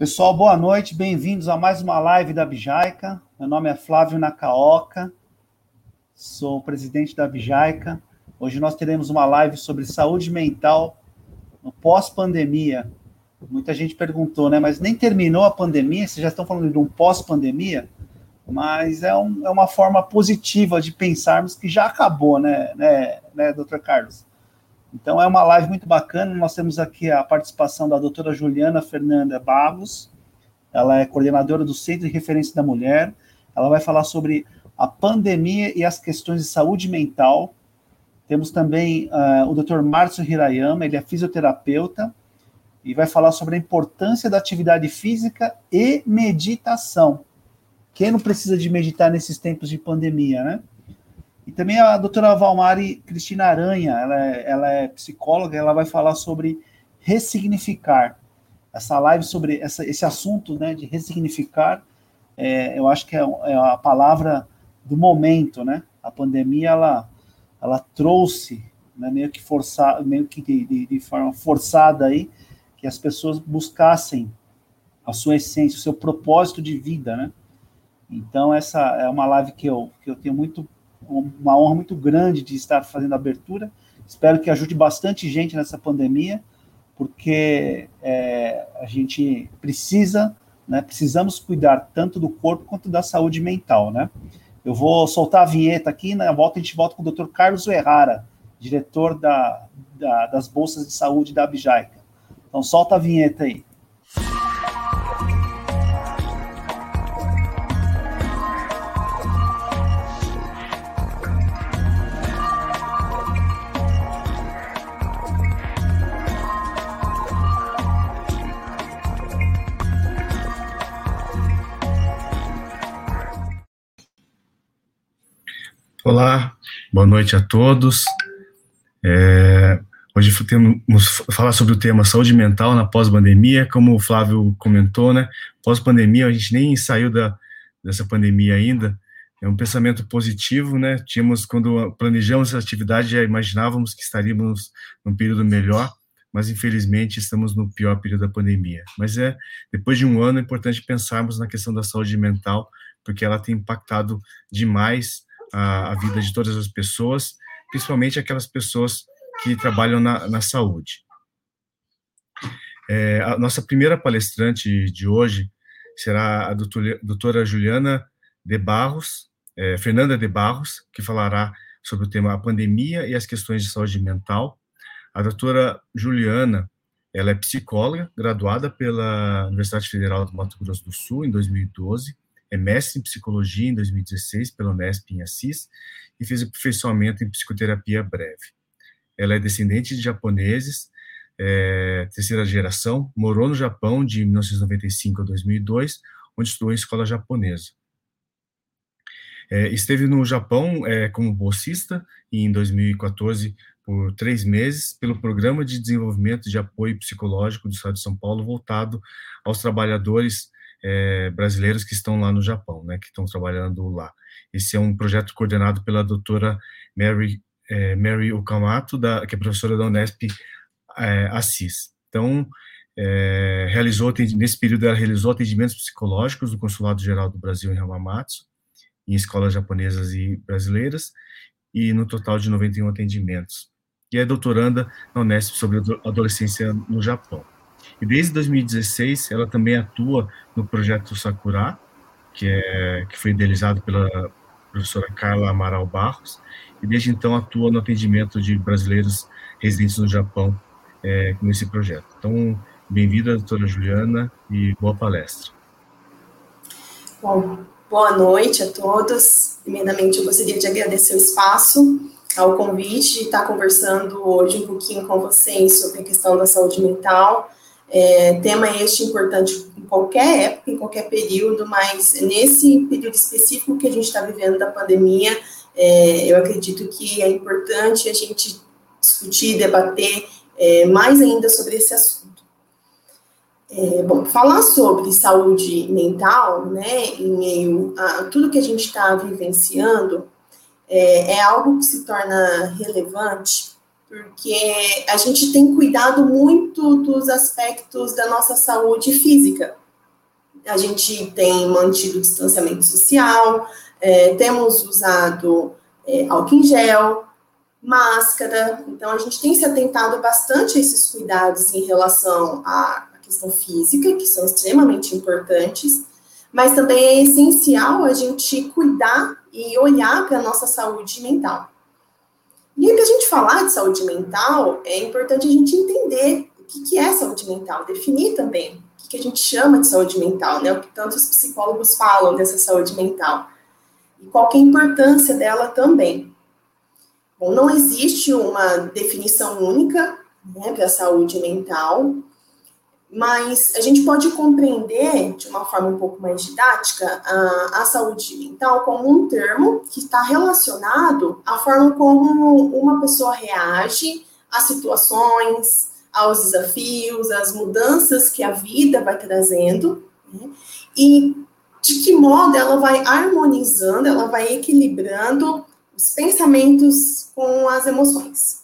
Pessoal, boa noite, bem-vindos a mais uma live da Bijaica. Meu nome é Flávio Nakaoka, sou presidente da Bijaica. Hoje nós teremos uma live sobre saúde mental no pós-pandemia. Muita gente perguntou, né? Mas nem terminou a pandemia, vocês já estão falando de um pós-pandemia? Mas é, um, é, uma forma positiva de pensarmos que já acabou, né, né, né, doutor Carlos? Então é uma live muito bacana. Nós temos aqui a participação da doutora Juliana Fernanda Barros. Ela é coordenadora do Centro de Referência da Mulher. Ela vai falar sobre a pandemia e as questões de saúde mental. Temos também uh, o Dr. Márcio Hirayama, ele é fisioterapeuta e vai falar sobre a importância da atividade física e meditação. Quem não precisa de meditar nesses tempos de pandemia, né? E também a doutora Valmari Cristina Aranha, ela é, ela é psicóloga, ela vai falar sobre ressignificar. Essa live sobre essa, esse assunto né, de ressignificar, é, eu acho que é, é, a palavra do momento, né? A pandemia, ela, ela trouxe, né, meio que forçar, meio que de, de, de forma forçada aí, que as pessoas buscassem a sua essência, o seu propósito de vida, né? Então, essa é uma live que eu, que eu tenho muito uma honra muito grande de estar fazendo a abertura. Espero que ajude bastante gente nessa pandemia, porque é, a gente precisa, né, precisamos cuidar tanto do corpo quanto da saúde mental, né? Eu vou soltar a vinheta aqui, na volta a gente volta com o Dr. Carlos Errara, diretor da, da, das bolsas de saúde da Abjaica. Então solta a vinheta aí. Olá, boa noite a todos. É, hoje vamos falar sobre o tema saúde mental na pós-pandemia, como o Flávio comentou, né? Pós-pandemia, a gente nem saiu da, dessa pandemia ainda. É um pensamento positivo, né? Tínhamos, quando planejamos essa atividade, já imaginávamos que estaríamos num período melhor, mas infelizmente estamos no pior período da pandemia. Mas é, depois de um ano, é importante pensarmos na questão da saúde mental, porque ela tem impactado demais a, a vida de todas as pessoas, principalmente aquelas pessoas que trabalham na, na saúde. É, a nossa primeira palestrante de hoje será a doutora, doutora Juliana de Barros, é, Fernanda de Barros, que falará sobre o tema a pandemia e as questões de saúde mental. A doutora Juliana, ela é psicóloga, graduada pela Universidade Federal do Mato Grosso do Sul em 2012, é mestre em psicologia em 2016 pela Unesp em Assis e fez aperfeiçoamento em psicoterapia breve. Ela é descendente de japoneses, é, terceira geração, morou no Japão de 1995 a 2002, onde estudou em escola japonesa. É, esteve no Japão é, como bolsista em 2014 por três meses pelo Programa de Desenvolvimento de Apoio Psicológico do Estado de São Paulo voltado aos trabalhadores é, brasileiros que estão lá no Japão, né, que estão trabalhando lá. Esse é um projeto coordenado pela doutora Mary, é, Mary Okamoto, da, que é professora da Unesp é, Assis. Então, é, realizou, nesse período, ela realizou atendimentos psicológicos do Consulado Geral do Brasil em Hamamatsu, em escolas japonesas e brasileiras, e no total de 91 atendimentos. E é doutoranda na Unesp sobre adolescência no Japão. E desde 2016 ela também atua no projeto Sakura, que, é, que foi idealizado pela professora Carla Amaral Barros, e desde então atua no atendimento de brasileiros residentes no Japão é, com esse projeto. Então, bem-vinda, doutora Juliana, e boa palestra. Bom, boa noite a todos. Primeiramente, eu gostaria de agradecer o espaço, ao convite de estar conversando hoje um pouquinho com vocês sobre a questão da saúde mental é, tema este importante em qualquer época, em qualquer período, mas nesse período específico que a gente está vivendo da pandemia, é, eu acredito que é importante a gente discutir, debater é, mais ainda sobre esse assunto. É, bom, falar sobre saúde mental, né, em meio a tudo que a gente está vivenciando, é, é algo que se torna relevante porque a gente tem cuidado muito dos aspectos da nossa saúde física, a gente tem mantido distanciamento social, é, temos usado é, álcool em gel, máscara, então a gente tem se atentado bastante a esses cuidados em relação à questão física, que são extremamente importantes, mas também é essencial a gente cuidar e olhar para a nossa saúde mental. E para a gente falar de saúde mental, é importante a gente entender o que, que é saúde mental, definir também o que, que a gente chama de saúde mental, né? O que tantos psicólogos falam dessa saúde mental. E qual é a importância dela também. Bom, não existe uma definição única né, para a saúde mental, mas a gente pode compreender, de uma forma um pouco mais didática, a, a saúde mental como um termo que está relacionado à forma como uma pessoa reage às situações, aos desafios, às mudanças que a vida vai trazendo, né? e de que modo ela vai harmonizando, ela vai equilibrando os pensamentos com as emoções.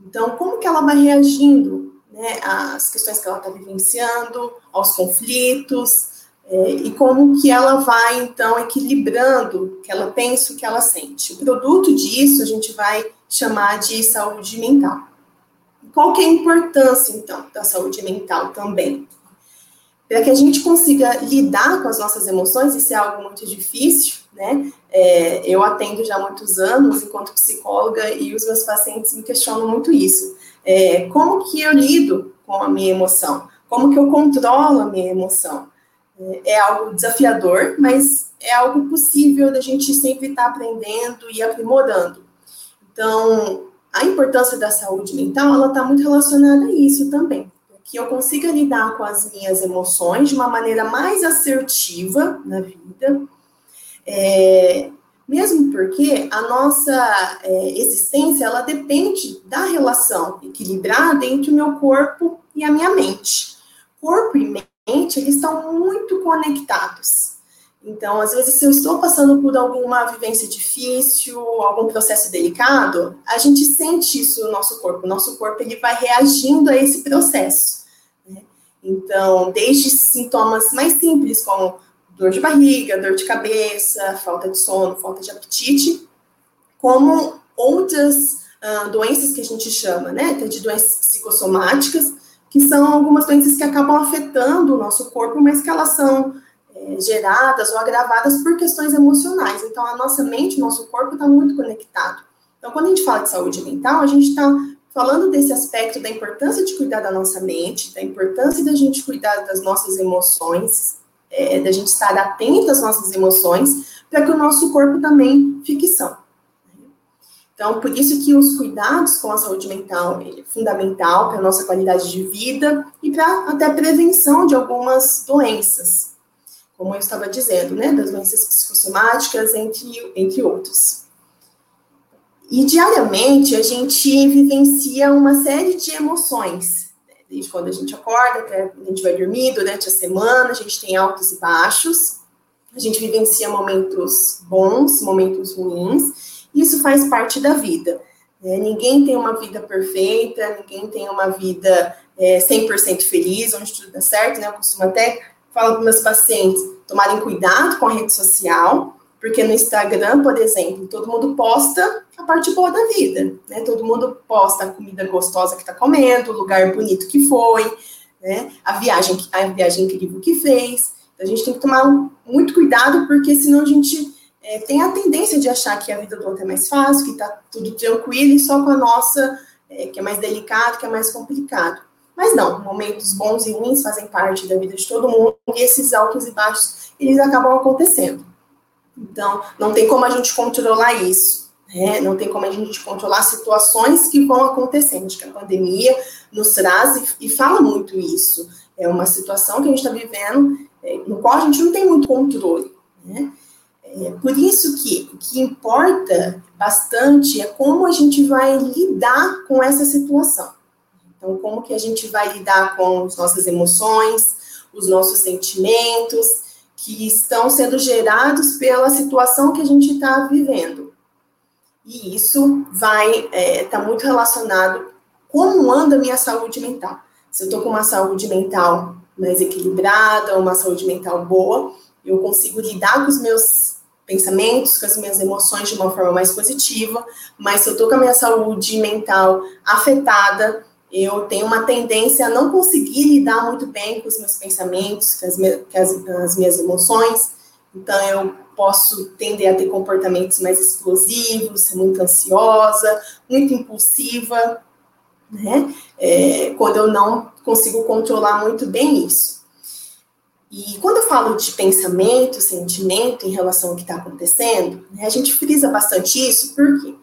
Então, como que ela vai reagindo né, às questões que ela está vivenciando, aos conflitos, é, e como que ela vai, então, equilibrando o que ela pensa, o que ela sente. O produto disso a gente vai chamar de saúde mental. Qual que é a importância, então, da saúde mental também? Para que a gente consiga lidar com as nossas emoções, isso é algo muito difícil, né? É, eu atendo já há muitos anos enquanto psicóloga e os meus pacientes me questionam muito isso. É, como que eu lido com a minha emoção? Como que eu controlo a minha emoção? É, é algo desafiador, mas é algo possível da gente sempre estar aprendendo e aprimorando. Então, a importância da saúde mental, ela está muito relacionada a isso também. Que eu consiga lidar com as minhas emoções de uma maneira mais assertiva na vida, é, mesmo porque a nossa é, existência ela depende da relação equilibrada entre o meu corpo e a minha mente. Corpo e mente eles estão muito conectados. Então, às vezes, se eu estou passando por alguma vivência difícil, algum processo delicado, a gente sente isso no nosso corpo. O nosso corpo ele vai reagindo a esse processo. Né? Então, desde sintomas mais simples, como dor de barriga, dor de cabeça, falta de sono, falta de apetite, como outras uh, doenças que a gente chama, né, de doenças psicossomáticas, que são algumas doenças que acabam afetando o nosso corpo, mas que elas são é, geradas ou agravadas por questões emocionais. Então, a nossa mente, o nosso corpo está muito conectado. Então, quando a gente fala de saúde mental, a gente está falando desse aspecto da importância de cuidar da nossa mente, da importância da gente cuidar das nossas emoções, é, da gente estar atento às nossas emoções, para que o nosso corpo também fique são. Então, por isso que os cuidados com a saúde mental é fundamental para a nossa qualidade de vida e para até prevenção de algumas doenças, como eu estava dizendo, né, das doenças psicossomáticas, entre, entre outros. E diariamente a gente vivencia uma série de emoções, desde quando a gente acorda até a gente vai dormir, durante a semana, a gente tem altos e baixos, a gente vivencia momentos bons, momentos ruins, isso faz parte da vida. É, ninguém tem uma vida perfeita, ninguém tem uma vida é, 100% feliz, onde tudo dá certo, né? Eu costumo até falar para meus pacientes tomarem cuidado com a rede social, porque no Instagram, por exemplo, todo mundo posta a parte boa da vida, né? Todo mundo posta a comida gostosa que está comendo, o lugar bonito que foi, né? A viagem, a viagem incrível que fez. Então, a gente tem que tomar muito cuidado, porque senão a gente é, tem a tendência de achar que a vida do outro é mais fácil, que está tudo tranquilo, e só com a nossa, é, que é mais delicado, que é mais complicado. Mas não, momentos bons e ruins fazem parte da vida de todo mundo, e esses altos e baixos, eles acabam acontecendo. Então, não tem como a gente controlar isso. Né? Não tem como a gente controlar situações que vão acontecendo. Que a pandemia nos traz e, e fala muito isso. É uma situação que a gente está vivendo é, no qual a gente não tem muito controle. Né? É, por isso que o que importa bastante é como a gente vai lidar com essa situação. Então, como que a gente vai lidar com as nossas emoções, os nossos sentimentos, que estão sendo gerados pela situação que a gente está vivendo. E isso vai estar é, tá muito relacionado como anda a minha saúde mental. Se eu estou com uma saúde mental mais equilibrada, uma saúde mental boa, eu consigo lidar com os meus pensamentos, com as minhas emoções de uma forma mais positiva, mas se eu estou com a minha saúde mental afetada, eu tenho uma tendência a não conseguir lidar muito bem com os meus pensamentos, com as, com as, as minhas emoções, então eu posso tender a ter comportamentos mais explosivos, ser muito ansiosa, muito impulsiva, né? É, quando eu não consigo controlar muito bem isso. E quando eu falo de pensamento, sentimento em relação ao que está acontecendo, né, a gente frisa bastante isso, porque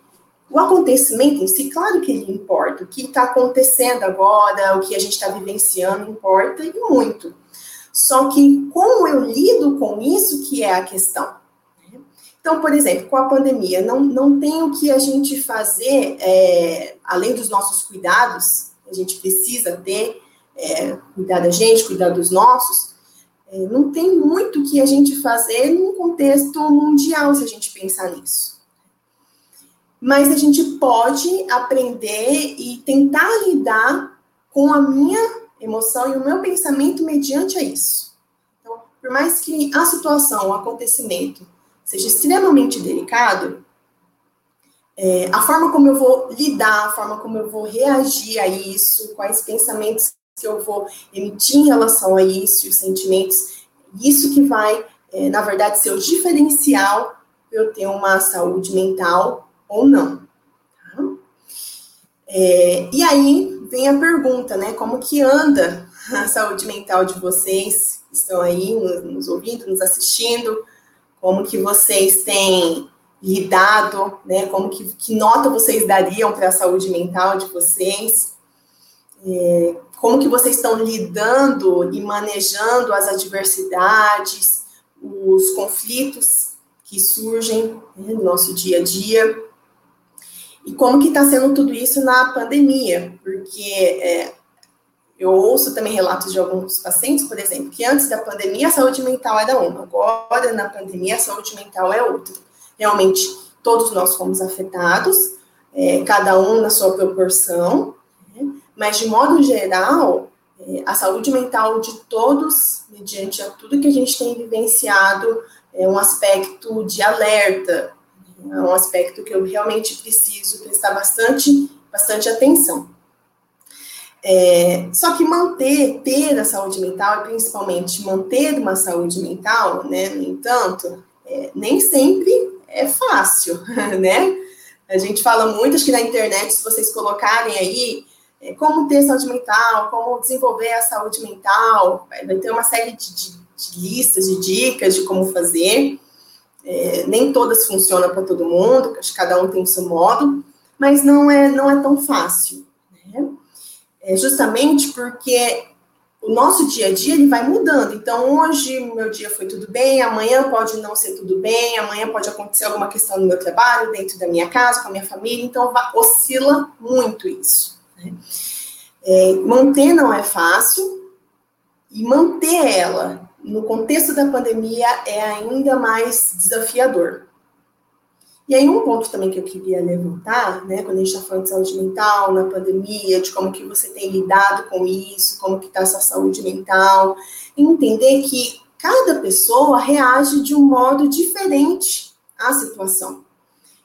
o acontecimento em si, claro que ele importa, o que está acontecendo agora, o que a gente está vivenciando importa e muito. Só que como eu lido com isso que é a questão. Né? Então, por exemplo, com a pandemia, não, não tem o que a gente fazer, é, além dos nossos cuidados, a gente precisa ter, é, cuidar da gente, cuidar dos nossos, é, não tem muito que a gente fazer num contexto mundial, se a gente pensar nisso. Mas a gente pode aprender e tentar lidar com a minha emoção e o meu pensamento mediante a isso. Então, por mais que a situação, o acontecimento seja extremamente delicado, é, a forma como eu vou lidar, a forma como eu vou reagir a isso, quais pensamentos que eu vou emitir em relação a isso, os sentimentos, isso que vai, é, na verdade, ser o diferencial para eu ter uma saúde mental ou não. Tá? É, e aí vem a pergunta, né? Como que anda a saúde mental de vocês que estão aí nos, ouvindo, nos assistindo? Como que vocês têm lidado, né? Como que, que nota vocês dariam para a saúde mental de vocês? É, como que vocês estão lidando e manejando as adversidades, os conflitos que surgem né, no nosso dia a dia e como que está sendo tudo isso na pandemia, porque é, eu ouço também relatos de alguns pacientes, por exemplo, que antes da pandemia a saúde mental era uma, agora na pandemia a saúde mental é outra. Realmente, todos nós fomos afetados, é, cada um na sua proporção, mas, de modo geral, é, a saúde mental de todos, mediante a tudo que a gente tem vivenciado, é um aspecto de alerta, é um aspecto que eu realmente preciso prestar bastante, bastante atenção. É, só que manter, ter a saúde mental, e principalmente manter uma saúde mental, né, no entanto, é, nem sempre é fácil, né? A gente fala muito, acho que na internet, se vocês colocarem aí é, como ter saúde mental, como desenvolver a saúde mental, vai ter uma série de, de, de listas, de dicas de como fazer. É, nem todas funcionam para todo mundo, acho que cada um tem o seu modo, mas não é, não é tão fácil. Né? É justamente porque o nosso dia a dia ele vai mudando. Então, hoje meu dia foi tudo bem, amanhã pode não ser tudo bem, amanhã pode acontecer alguma questão no meu trabalho, dentro da minha casa, com a minha família, então oscila muito isso. Né? É, manter não é fácil, e manter ela no contexto da pandemia é ainda mais desafiador. E aí, um ponto também que eu queria levantar, né, quando a gente está falando de saúde mental, na pandemia, de como que você tem lidado com isso, como que está sua saúde mental, entender que cada pessoa reage de um modo diferente à situação.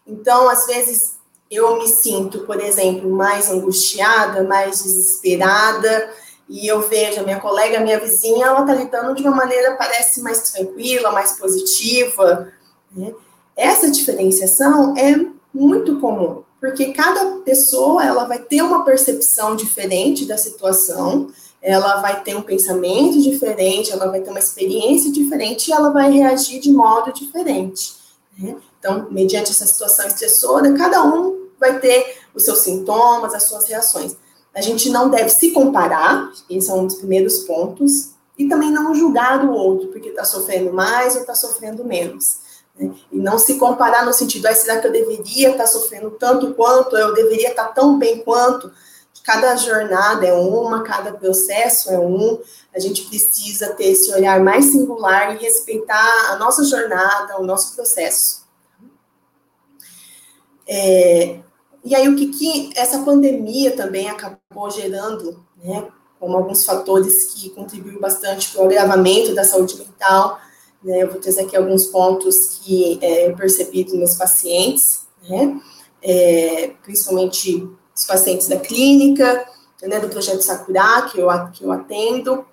Então, às vezes, eu me sinto, por exemplo, mais angustiada, mais desesperada, e eu vejo a minha colega, a minha vizinha, ela está lidando de uma maneira parece mais tranquila, mais positiva. Né? Essa diferenciação é muito comum, porque cada pessoa ela vai ter uma percepção diferente da situação, ela vai ter um pensamento diferente, ela vai ter uma experiência diferente e ela vai reagir de modo diferente. Né? Então, mediante essa situação estressora, cada um vai ter os seus sintomas, as suas reações. A gente não deve se comparar, esse é um dos primeiros pontos, e também não julgar o outro, porque está sofrendo mais ou está sofrendo menos. Né? E não se comparar no sentido, ah, será que eu deveria estar tá sofrendo tanto quanto, eu deveria estar tá tão bem quanto? Cada jornada é uma, cada processo é um, a gente precisa ter esse olhar mais singular e respeitar a nossa jornada, o nosso processo. É, e aí, o que, que essa pandemia também acabou gerando, né, como alguns fatores que contribuem bastante para o agravamento da saúde mental. Né? Eu vou trazer aqui alguns pontos que é, eu percebi dos meus pacientes, né? É, principalmente os pacientes da clínica, né, do projeto Sakura, que eu, que eu atendo.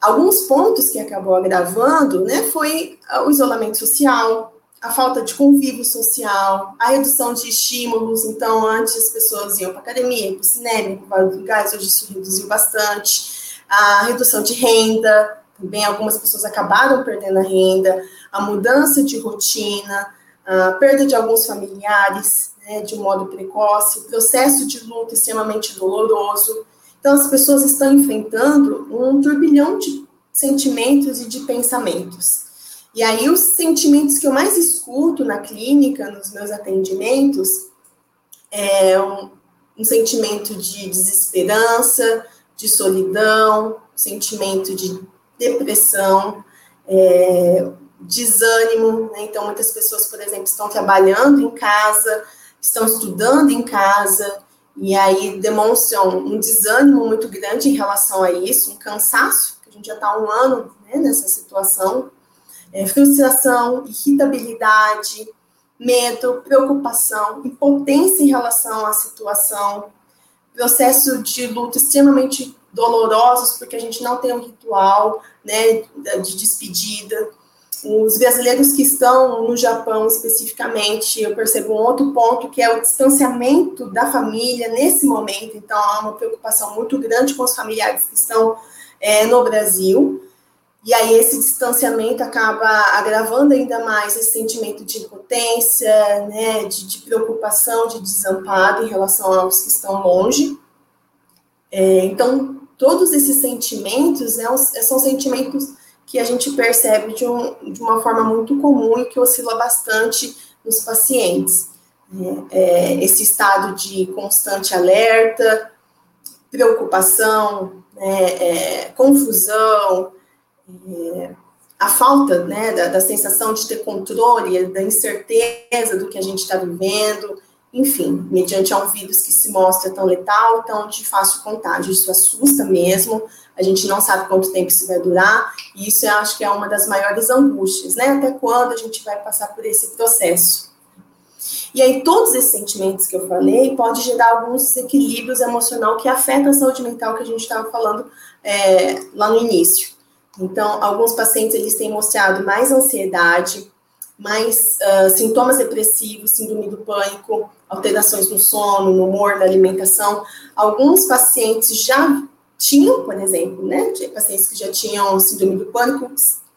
Alguns pontos que acabou agravando né, foi o isolamento social, a falta de convívio social, a redução de estímulos. Então, antes as pessoas iam para academia, para o cinema, para lugares, hoje isso reduziu bastante. A redução de renda, também algumas pessoas acabaram perdendo a renda, a mudança de rotina, a perda de alguns familiares né, de um modo precoce, o processo de luto extremamente doloroso. Então, as pessoas estão enfrentando um turbilhão de sentimentos e de pensamentos. E aí, os sentimentos que eu mais escuto na clínica, nos meus atendimentos, é um, um sentimento de desesperança, de solidão, sentimento de depressão, é, desânimo. Né? Então, muitas pessoas, por exemplo, estão trabalhando em casa, estão estudando em casa, e aí demonstram um desânimo muito grande em relação a isso, um cansaço, que a gente já está um ano né, nessa situação é, frustração, irritabilidade, medo, preocupação, impotência em relação à situação, processo de luto extremamente dolorosos, porque a gente não tem um ritual né, de despedida. Os brasileiros que estão no Japão especificamente, eu percebo um outro ponto que é o distanciamento da família nesse momento. Então, há uma preocupação muito grande com os familiares que estão é, no Brasil. E aí esse distanciamento acaba agravando ainda mais esse sentimento de impotência, né, de, de preocupação, de desamparo em relação aos que estão longe. É, então, todos esses sentimentos né, são sentimentos que a gente percebe de, um, de uma forma muito comum e que oscila bastante nos pacientes. É, é, esse estado de constante alerta, preocupação, né, é, confusão, é, a falta né, da, da, sensação de ter controle, da incerteza do que a gente está vivendo, enfim, mediante um vírus que se mostra tão letal, tão de fácil contágio. Isso assusta mesmo, a gente não sabe quanto tempo isso vai durar, e isso eu acho que é uma das maiores angústias, né? Até quando a gente vai passar por esse processo. E aí, todos esses sentimentos que eu falei pode gerar alguns desequilíbrios emocional que afetam a saúde mental que a gente estava falando é, lá no início. Então, alguns pacientes eles têm mostrado mais ansiedade, mais uh, sintomas depressivos, síndrome do pânico, alterações no sono, no humor, na alimentação. Alguns pacientes já tinham, por exemplo, né, pacientes que já tinham síndrome do pânico,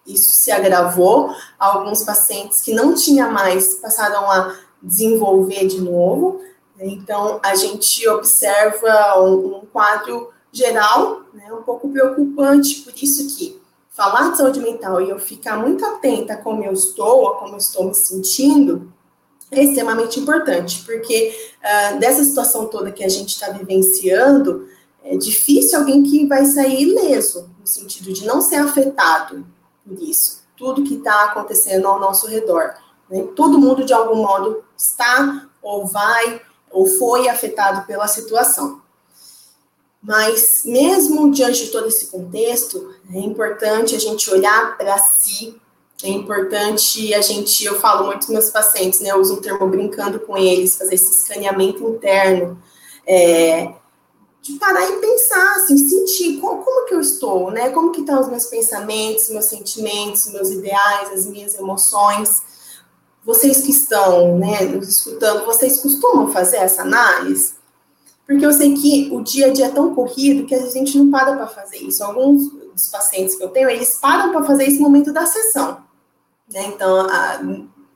isso se agravou. Alguns pacientes que não tinham mais passaram a desenvolver de novo. Então, a gente observa um, um quadro geral, né, um pouco preocupante, por isso que falar de saúde mental e eu ficar muito atenta a como eu estou, a como eu estou me sentindo, é extremamente importante, porque uh, dessa situação toda que a gente está vivenciando, é difícil alguém que vai sair ileso, no sentido de não ser afetado por isso, tudo que está acontecendo ao nosso redor. Né? Todo mundo, de algum modo, está ou vai ou foi afetado pela situação. Mas, mesmo diante de todo esse contexto, é importante a gente olhar para si, é importante a gente, eu falo muito com meus pacientes, né, eu uso um termo brincando com eles, fazer esse escaneamento interno, é, de parar e pensar, assim, sentir como, como que eu estou, né, como que estão os meus pensamentos, meus sentimentos, meus ideais, as minhas emoções. Vocês que estão, né, nos escutando, vocês costumam fazer essa análise? Porque eu sei que o dia a dia é tão corrido que a gente não para para fazer isso. Alguns dos pacientes que eu tenho, eles param para fazer esse momento da sessão. Né? Então, a,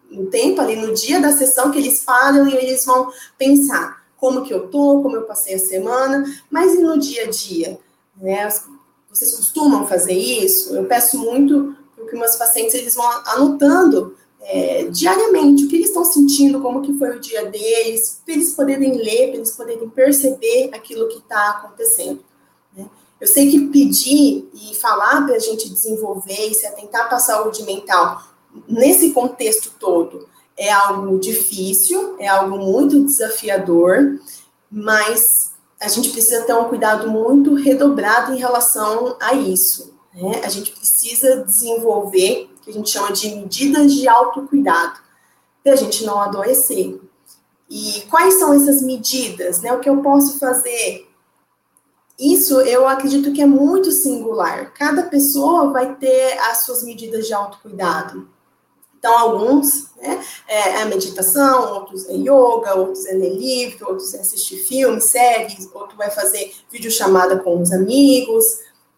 no tempo ali, no dia da sessão, que eles param e eles vão pensar como que eu tô, como eu passei a semana, mas e no dia a dia? Né? Vocês costumam fazer isso? Eu peço muito porque meus pacientes eles vão anotando é, diariamente o que eles estão sentindo, como que foi o dia deles, para eles poderem ler, para eles poderem perceber aquilo que está acontecendo. Eu sei que pedir e falar para a gente desenvolver e se atentar para a saúde mental nesse contexto todo é algo difícil, é algo muito desafiador, mas a gente precisa ter um cuidado muito redobrado em relação a isso. Né? A gente precisa desenvolver o que a gente chama de medidas de autocuidado, para a gente não adoecer. E quais são essas medidas? Né? O que eu posso fazer? Isso eu acredito que é muito singular. Cada pessoa vai ter as suas medidas de autocuidado. Então, alguns né, é a meditação, outros é yoga, outros é ler livro, outros é assistir filmes, séries, outro vai fazer videochamada com os amigos.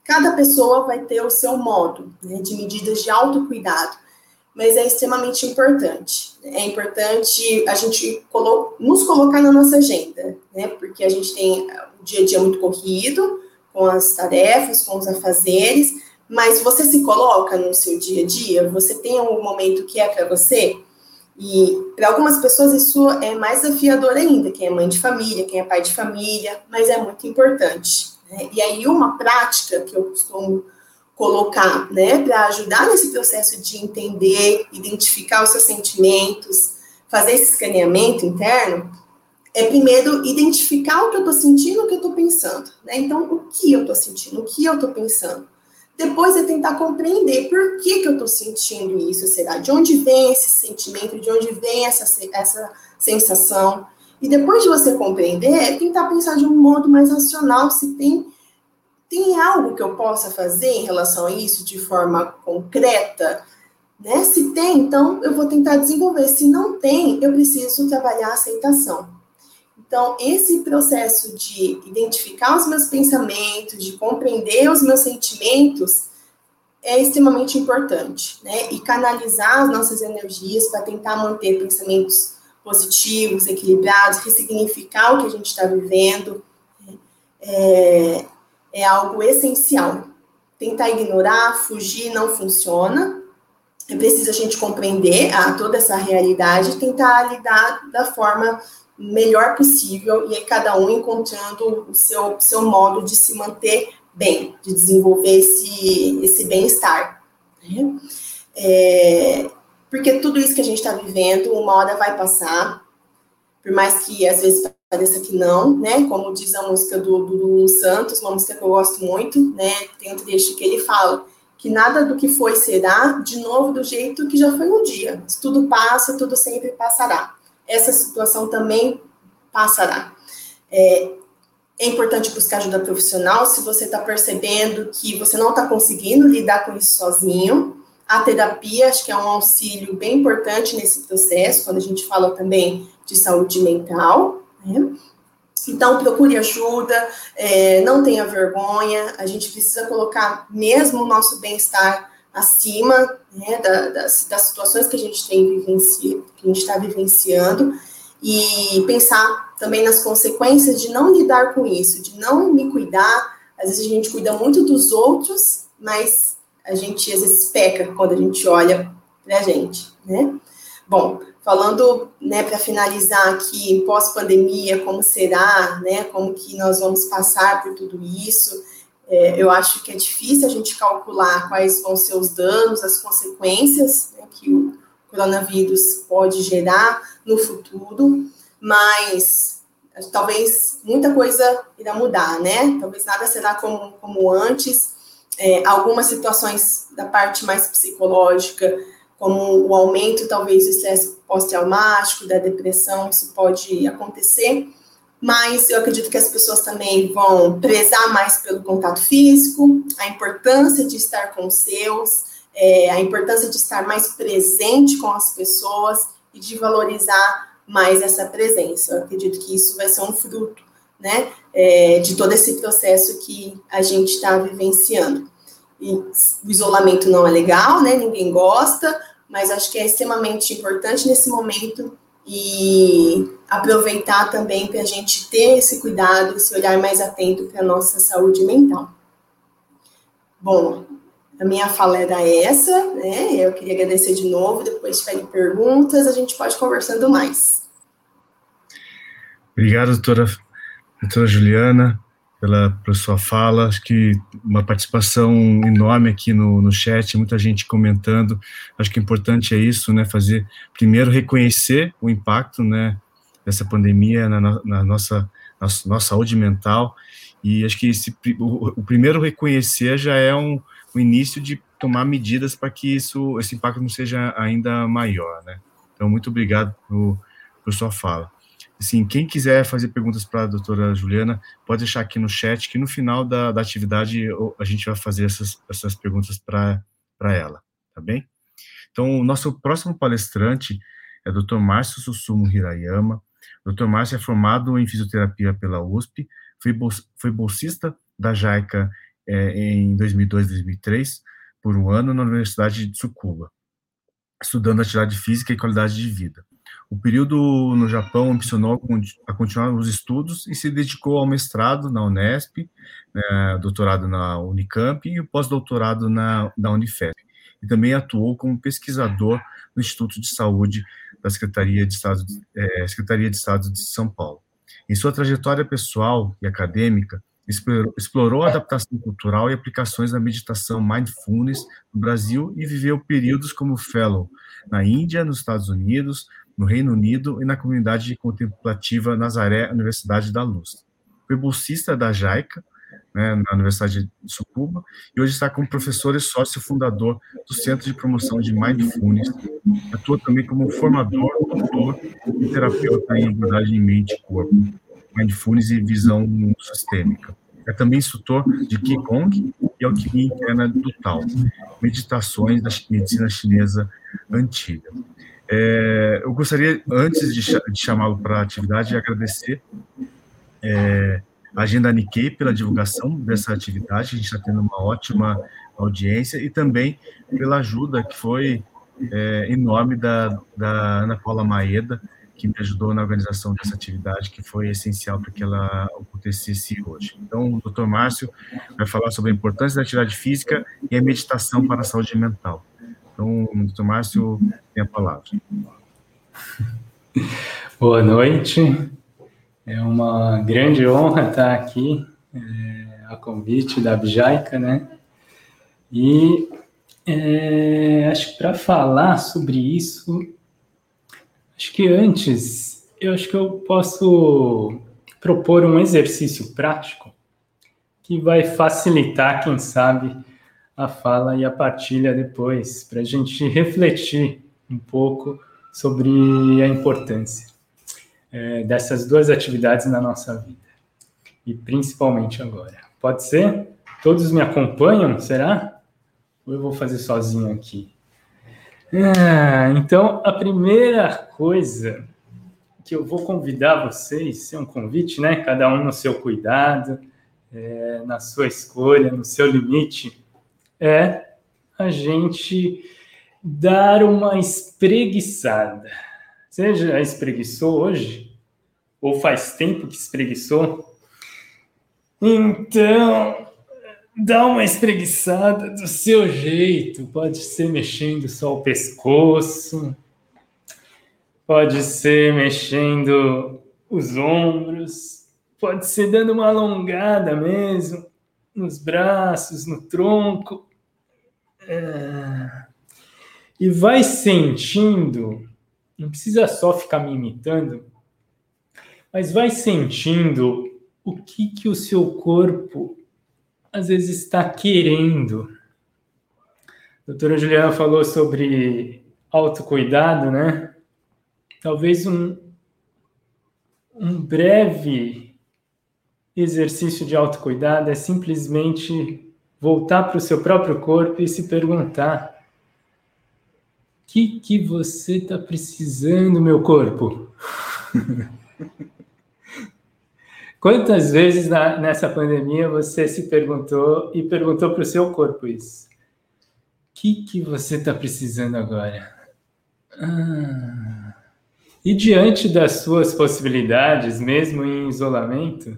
Cada pessoa vai ter o seu modo né, de medidas de autocuidado, mas é extremamente importante. É importante a gente nos colocar na nossa agenda, né, porque a gente tem dia a dia muito corrido, com as tarefas, com os afazeres, mas você se coloca no seu dia a dia, você tem um momento que é para você, e para algumas pessoas isso é mais desafiador ainda, quem é mãe de família, quem é pai de família, mas é muito importante. Né? E aí uma prática que eu costumo colocar, né, para ajudar nesse processo de entender, identificar os seus sentimentos, fazer esse escaneamento interno, é primeiro identificar o que eu estou sentindo, o que eu estou pensando. Né? Então, o que eu estou sentindo, o que eu estou pensando. Depois é tentar compreender por que, que eu estou sentindo isso, será? De onde vem esse sentimento, de onde vem essa, essa sensação. E depois de você compreender, é tentar pensar de um modo mais racional se tem, tem algo que eu possa fazer em relação a isso de forma concreta. Né? Se tem, então eu vou tentar desenvolver. Se não tem, eu preciso trabalhar a aceitação. Então, esse processo de identificar os meus pensamentos, de compreender os meus sentimentos, é extremamente importante, né? E canalizar as nossas energias para tentar manter pensamentos positivos, equilibrados, ressignificar o que a gente está vivendo, né? é, é algo essencial. Tentar ignorar, fugir não funciona. É preciso a gente compreender a, toda essa realidade e tentar lidar da forma melhor possível e aí cada um encontrando o seu, seu modo de se manter bem, de desenvolver esse, esse bem-estar. Né? É, porque tudo isso que a gente está vivendo, uma hora vai passar, por mais que às vezes pareça que não, né? Como diz a música do, do, Santos, uma música que eu gosto muito, né? Tem um trecho que ele fala que nada do que foi será de novo do jeito que já foi um dia. Tudo passa, tudo sempre passará essa situação também passará. É, é importante buscar ajuda profissional se você está percebendo que você não está conseguindo lidar com isso sozinho. A terapia, acho que é um auxílio bem importante nesse processo, quando a gente fala também de saúde mental. Né? Então, procure ajuda, é, não tenha vergonha, a gente precisa colocar mesmo o nosso bem-estar acima né, da, das, das, situações que a gente tem que a gente está vivenciando e pensar também nas consequências de não lidar com isso, de não me cuidar. Às vezes a gente cuida muito dos outros, mas a gente às vezes peca quando a gente olha para a gente, né? Bom, falando, né, para finalizar aqui, pós-pandemia, como será, né, como que nós vamos passar por tudo isso, é, eu acho que é difícil a gente calcular quais vão ser os danos, as consequências né, que o coronavírus pode gerar no futuro, mas talvez muita coisa irá mudar, né? Talvez nada será como, como antes. É, algumas situações da parte mais psicológica, como o aumento, talvez, do estresse pós-traumático, da depressão, isso pode acontecer mas eu acredito que as pessoas também vão prezar mais pelo contato físico, a importância de estar com os seus, é, a importância de estar mais presente com as pessoas e de valorizar mais essa presença. Eu acredito que isso vai ser um fruto, né, é, de todo esse processo que a gente está vivenciando. E o isolamento não é legal, né, ninguém gosta, mas acho que é extremamente importante nesse momento e aproveitar também para a gente ter esse cuidado, esse olhar mais atento para a nossa saúde mental. Bom, a minha fala era essa, né? Eu queria agradecer de novo. Depois, tiverem perguntas, a gente pode conversando mais. Obrigado, doutora, doutora Juliana pela, pela sua fala. Acho que uma participação enorme aqui no, no chat, muita gente comentando. Acho que o importante é isso, né? Fazer, primeiro, reconhecer o impacto, né? Dessa pandemia na, na nossa nossa, nossa saúde mental. E acho que esse, o, o primeiro reconhecer já é um, um início de tomar medidas para que isso, esse impacto não seja ainda maior, né? Então, muito obrigado por, por sua fala. Assim, quem quiser fazer perguntas para a doutora Juliana, pode deixar aqui no chat, que no final da, da atividade a gente vai fazer essas, essas perguntas para ela, tá bem? Então, o nosso próximo palestrante é o Dr. Márcio Susumu Hirayama. O Dr. Márcio é formado em fisioterapia pela USP, foi, foi bolsista da JAICA é, em 2002, 2003, por um ano na Universidade de Tsukuba, estudando atividade física e qualidade de vida. O período no Japão impulsionou a continuar os estudos e se dedicou ao mestrado na Unesp, né, doutorado na Unicamp e o pós-doutorado na, na Unifesp. E também atuou como pesquisador no Instituto de Saúde da Secretaria de Estado, é, Secretaria de Estado de São Paulo. Em sua trajetória pessoal e acadêmica, explorou, explorou a adaptação cultural e aplicações da meditação mindfulness no Brasil e viveu períodos como fellow na Índia, nos Estados Unidos, no Reino Unido e na comunidade contemplativa Nazaré Universidade da Luz. Foi bolsista da JAICA, né, na Universidade de Sucuba, e hoje está como professor e sócio fundador do Centro de Promoção de Mindfulness. Atua também como formador, doutor e terapeuta em abordagem em mente e corpo, Mindfulness e visão sistêmica. É também instrutor de Qigong e alquimia interna do Tao, meditações da medicina chinesa antiga. É, eu gostaria, antes de, de chamá-lo para a atividade, agradecer é, a Agenda Nikkei pela divulgação dessa atividade, a gente está tendo uma ótima audiência, e também pela ajuda que foi é, enorme da, da Ana Paula Maeda, que me ajudou na organização dessa atividade, que foi essencial para que ela acontecesse hoje. Então, o Dr. Márcio vai falar sobre a importância da atividade física e a meditação para a saúde mental. Então, doutor Márcio, tem a palavra. Boa noite. É uma grande honra estar aqui é, a convite da Abjaica, né? E é, acho que para falar sobre isso, acho que antes, eu acho que eu posso propor um exercício prático que vai facilitar, quem sabe, a fala e a partilha depois, para a gente refletir um pouco sobre a importância é, dessas duas atividades na nossa vida, e principalmente agora. Pode ser? Todos me acompanham, será? Ou eu vou fazer sozinho aqui? Ah, então, a primeira coisa que eu vou convidar vocês, é um convite, né? Cada um no seu cuidado, é, na sua escolha, no seu limite é a gente dar uma espreguiçada. Você já espreguiçou hoje? Ou faz tempo que espreguiçou? Então, dá uma espreguiçada do seu jeito. Pode ser mexendo só o pescoço, pode ser mexendo os ombros, pode ser dando uma alongada mesmo nos braços, no tronco. É... E vai sentindo, não precisa só ficar me imitando, mas vai sentindo o que, que o seu corpo às vezes está querendo. A doutora Juliana falou sobre autocuidado, né? Talvez um, um breve exercício de autocuidado é simplesmente voltar para o seu próprio corpo e se perguntar: o que, que você está precisando, meu corpo? Quantas vezes na, nessa pandemia você se perguntou e perguntou para o seu corpo isso? O que, que você está precisando agora? Ah. E diante das suas possibilidades, mesmo em isolamento,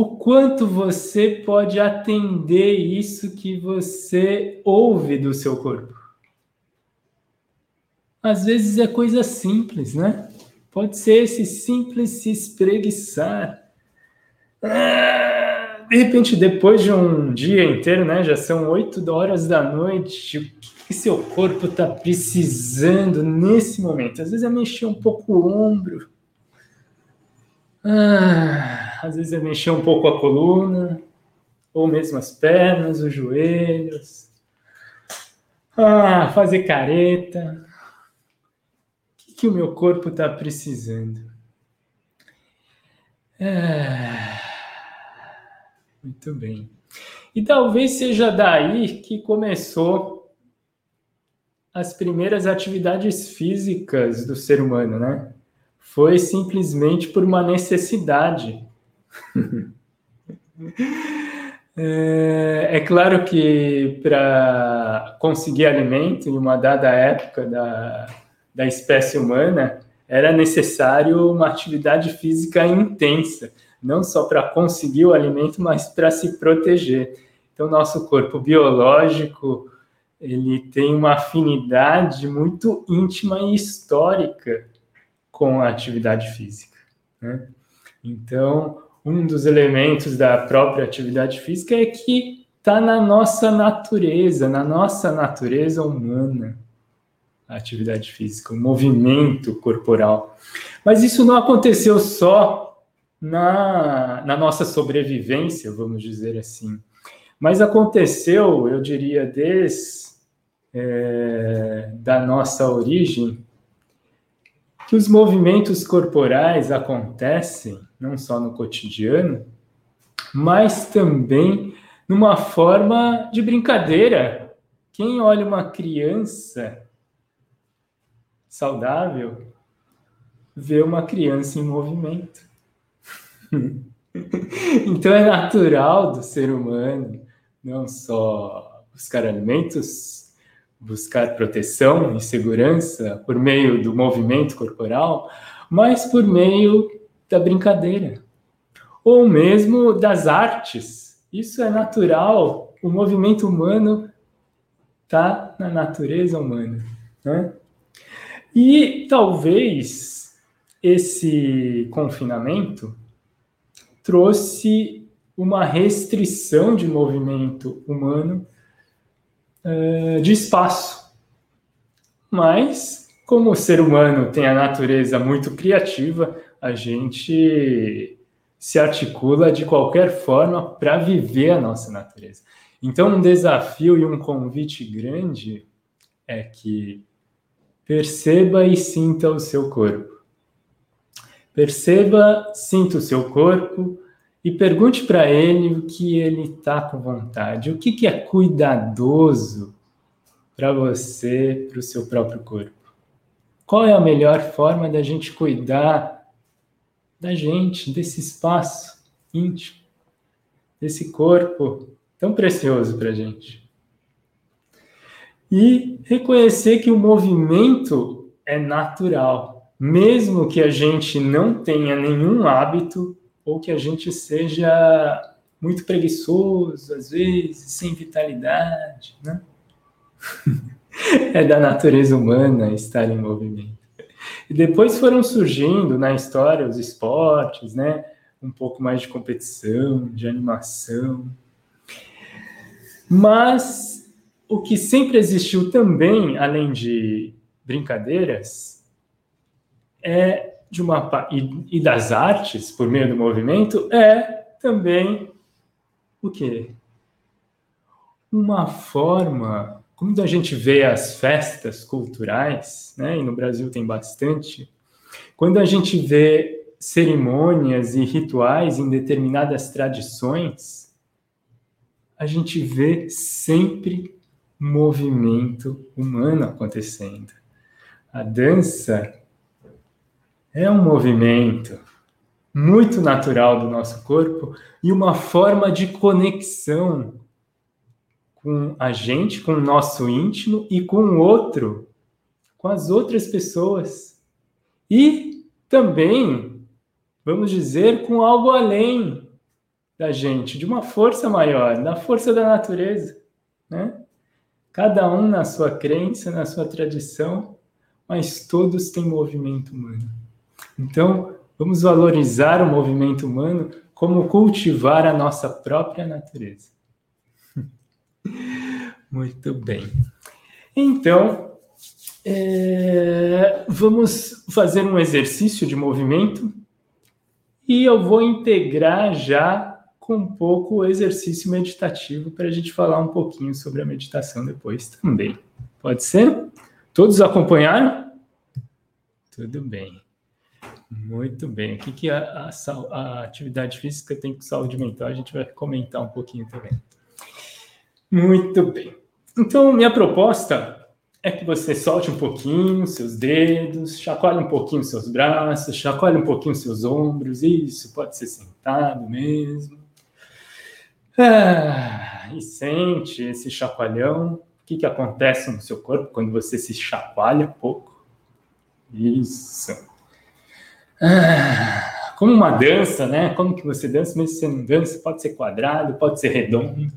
o quanto você pode atender isso que você ouve do seu corpo. Às vezes é coisa simples, né? Pode ser esse simples se espreguiçar. Ah, de repente, depois de um dia inteiro, né? Já são oito horas da noite. O que seu corpo está precisando nesse momento? Às vezes é mexer um pouco o ombro, Ah, às vezes é mexer um pouco a coluna, ou mesmo as pernas, os joelhos. Ah, fazer careta. O que, que o meu corpo está precisando? Ah, muito bem. E talvez seja daí que começou as primeiras atividades físicas do ser humano, né? Foi simplesmente por uma necessidade. É, é, claro que para conseguir alimento em uma dada época da, da espécie humana era necessário uma atividade física intensa não só para conseguir o alimento, mas para se proteger. Então, nosso corpo biológico ele tem uma afinidade muito íntima e histórica com a atividade física. Né? Então, um dos elementos da própria atividade física é que está na nossa natureza, na nossa natureza humana, a atividade física, o movimento corporal. Mas isso não aconteceu só na, na nossa sobrevivência, vamos dizer assim. Mas aconteceu, eu diria, desde é, da nossa origem, que os movimentos corporais acontecem não só no cotidiano, mas também numa forma de brincadeira. Quem olha uma criança saudável vê uma criança em movimento. então é natural do ser humano não só buscar alimentos, buscar proteção e segurança por meio do movimento corporal, mas por meio da brincadeira, ou mesmo das artes. Isso é natural, o movimento humano está na natureza humana. Né? E talvez esse confinamento trouxe uma restrição de movimento humano uh, de espaço. Mas, como o ser humano tem a natureza muito criativa, a gente se articula de qualquer forma para viver a nossa natureza. Então, um desafio e um convite grande é que perceba e sinta o seu corpo. Perceba, sinta o seu corpo e pergunte para ele o que ele está com vontade, o que, que é cuidadoso para você, para o seu próprio corpo. Qual é a melhor forma da gente cuidar da gente, desse espaço íntimo, desse corpo tão precioso para a gente? E reconhecer que o movimento é natural mesmo que a gente não tenha nenhum hábito ou que a gente seja muito preguiçoso, às vezes, sem vitalidade, né? é da natureza humana estar em movimento. E depois foram surgindo na história os esportes, né? Um pouco mais de competição, de animação. Mas o que sempre existiu também, além de brincadeiras, é de uma e, e das artes por meio do movimento é também o quê? Uma forma, quando a gente vê as festas culturais, né, e no Brasil tem bastante, quando a gente vê cerimônias e rituais em determinadas tradições, a gente vê sempre movimento humano acontecendo. A dança é um movimento muito natural do nosso corpo e uma forma de conexão com a gente, com o nosso íntimo e com o outro, com as outras pessoas. E também, vamos dizer, com algo além da gente, de uma força maior, da força da natureza, né? Cada um na sua crença, na sua tradição, mas todos têm movimento humano. Então, vamos valorizar o movimento humano como cultivar a nossa própria natureza. Muito bem. Então, é, vamos fazer um exercício de movimento E eu vou integrar já com um pouco o exercício meditativo para a gente falar um pouquinho sobre a meditação depois também. Pode ser? Todos acompanharam? Tudo bem. Muito bem. O que, que a, a, a, atividade física tem com saúde mental? A gente vai comentar um pouquinho também. Muito bem. Então, minha proposta é que você solte um pouquinho seus dedos, chacoalhe um pouquinho seus braços, chacoalhe um pouquinho seus ombros. Isso, pode ser sentado mesmo. Ah, e sente esse chacoalhão. O que, que acontece no seu corpo quando você se chacoalha pouco? Isso. Ah, como uma dança, né? Como que você dança, mesmo se você não dança, pode ser quadrado, pode ser redondo.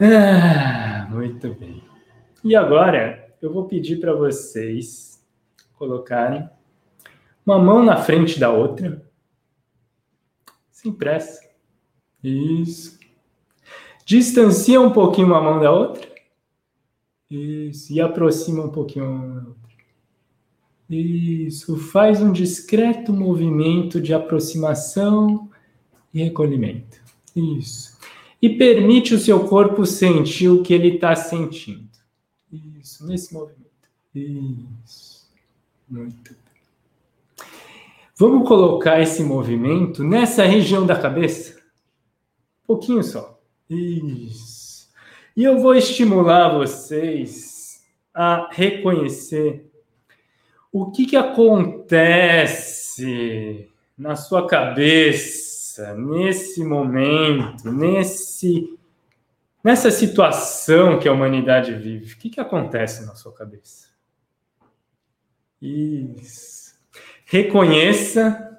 Ah, muito bem. E agora eu vou pedir para vocês colocarem uma mão na frente da outra, sem pressa. Isso. Distancia um pouquinho uma mão da outra. Isso. E aproxima um pouquinho. Isso, faz um discreto movimento de aproximação e recolhimento. Isso. E permite o seu corpo sentir o que ele está sentindo. Isso, nesse movimento. Isso. Muito bem. Vamos colocar esse movimento nessa região da cabeça? Um pouquinho só. Isso. E eu vou estimular vocês a reconhecer o que, que acontece na sua cabeça nesse momento, nesse nessa situação que a humanidade vive? O que, que acontece na sua cabeça? Isso. Reconheça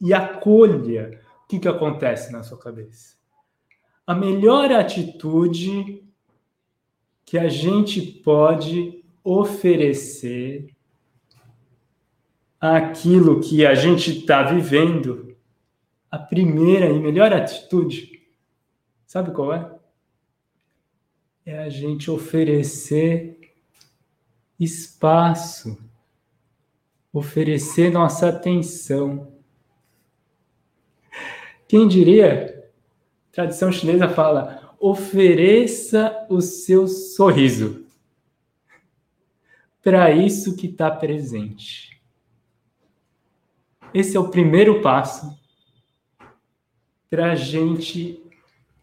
e acolha o que, que acontece na sua cabeça. A melhor atitude que a gente pode oferecer aquilo que a gente está vivendo, a primeira e melhor atitude, sabe qual é? É a gente oferecer espaço, oferecer nossa atenção. Quem diria? Tradição chinesa fala: ofereça o seu sorriso para isso que está presente. Esse é o primeiro passo para a gente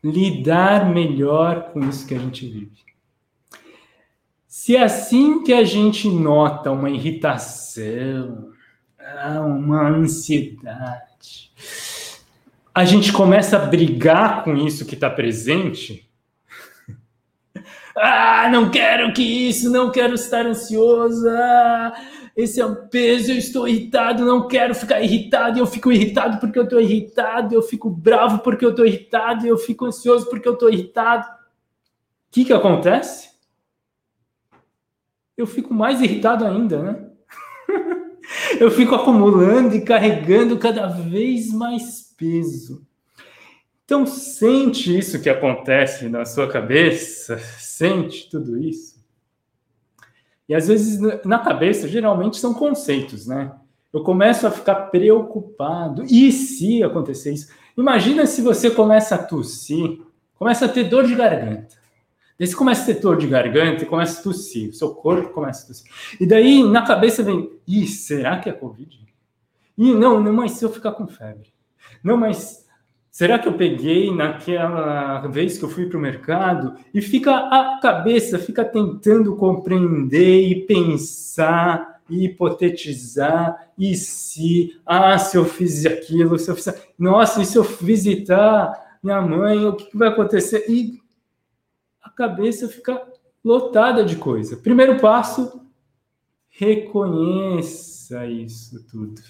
lidar melhor com isso que a gente vive. Se assim que a gente nota uma irritação, ah, uma ansiedade, a gente começa a brigar com isso que está presente. ah, não quero que isso, não quero estar ansiosa esse é um peso, eu estou irritado, não quero ficar irritado, eu fico irritado porque eu estou irritado, eu fico bravo porque eu estou irritado, eu fico ansioso porque eu estou irritado. O que, que acontece? Eu fico mais irritado ainda, né? eu fico acumulando e carregando cada vez mais peso. Então, sente isso que acontece na sua cabeça, sente tudo isso. E às vezes na cabeça, geralmente são conceitos, né? Eu começo a ficar preocupado. E se acontecer isso? Imagina se você começa a tossir, começa a ter dor de garganta. Daí você começa a ter dor de garganta e começa a tossir, o seu corpo começa a tossir. E daí na cabeça vem, ih, será que é Covid? Ih, não, não, mas se eu ficar com febre. Não, mas Será que eu peguei naquela vez que eu fui para o mercado? E fica a cabeça, fica tentando compreender e pensar e hipotetizar. E se, ah, se eu fiz aquilo, se eu fiz. Nossa, e se eu visitar minha mãe, o que vai acontecer? E a cabeça fica lotada de coisa. Primeiro passo, reconheça isso tudo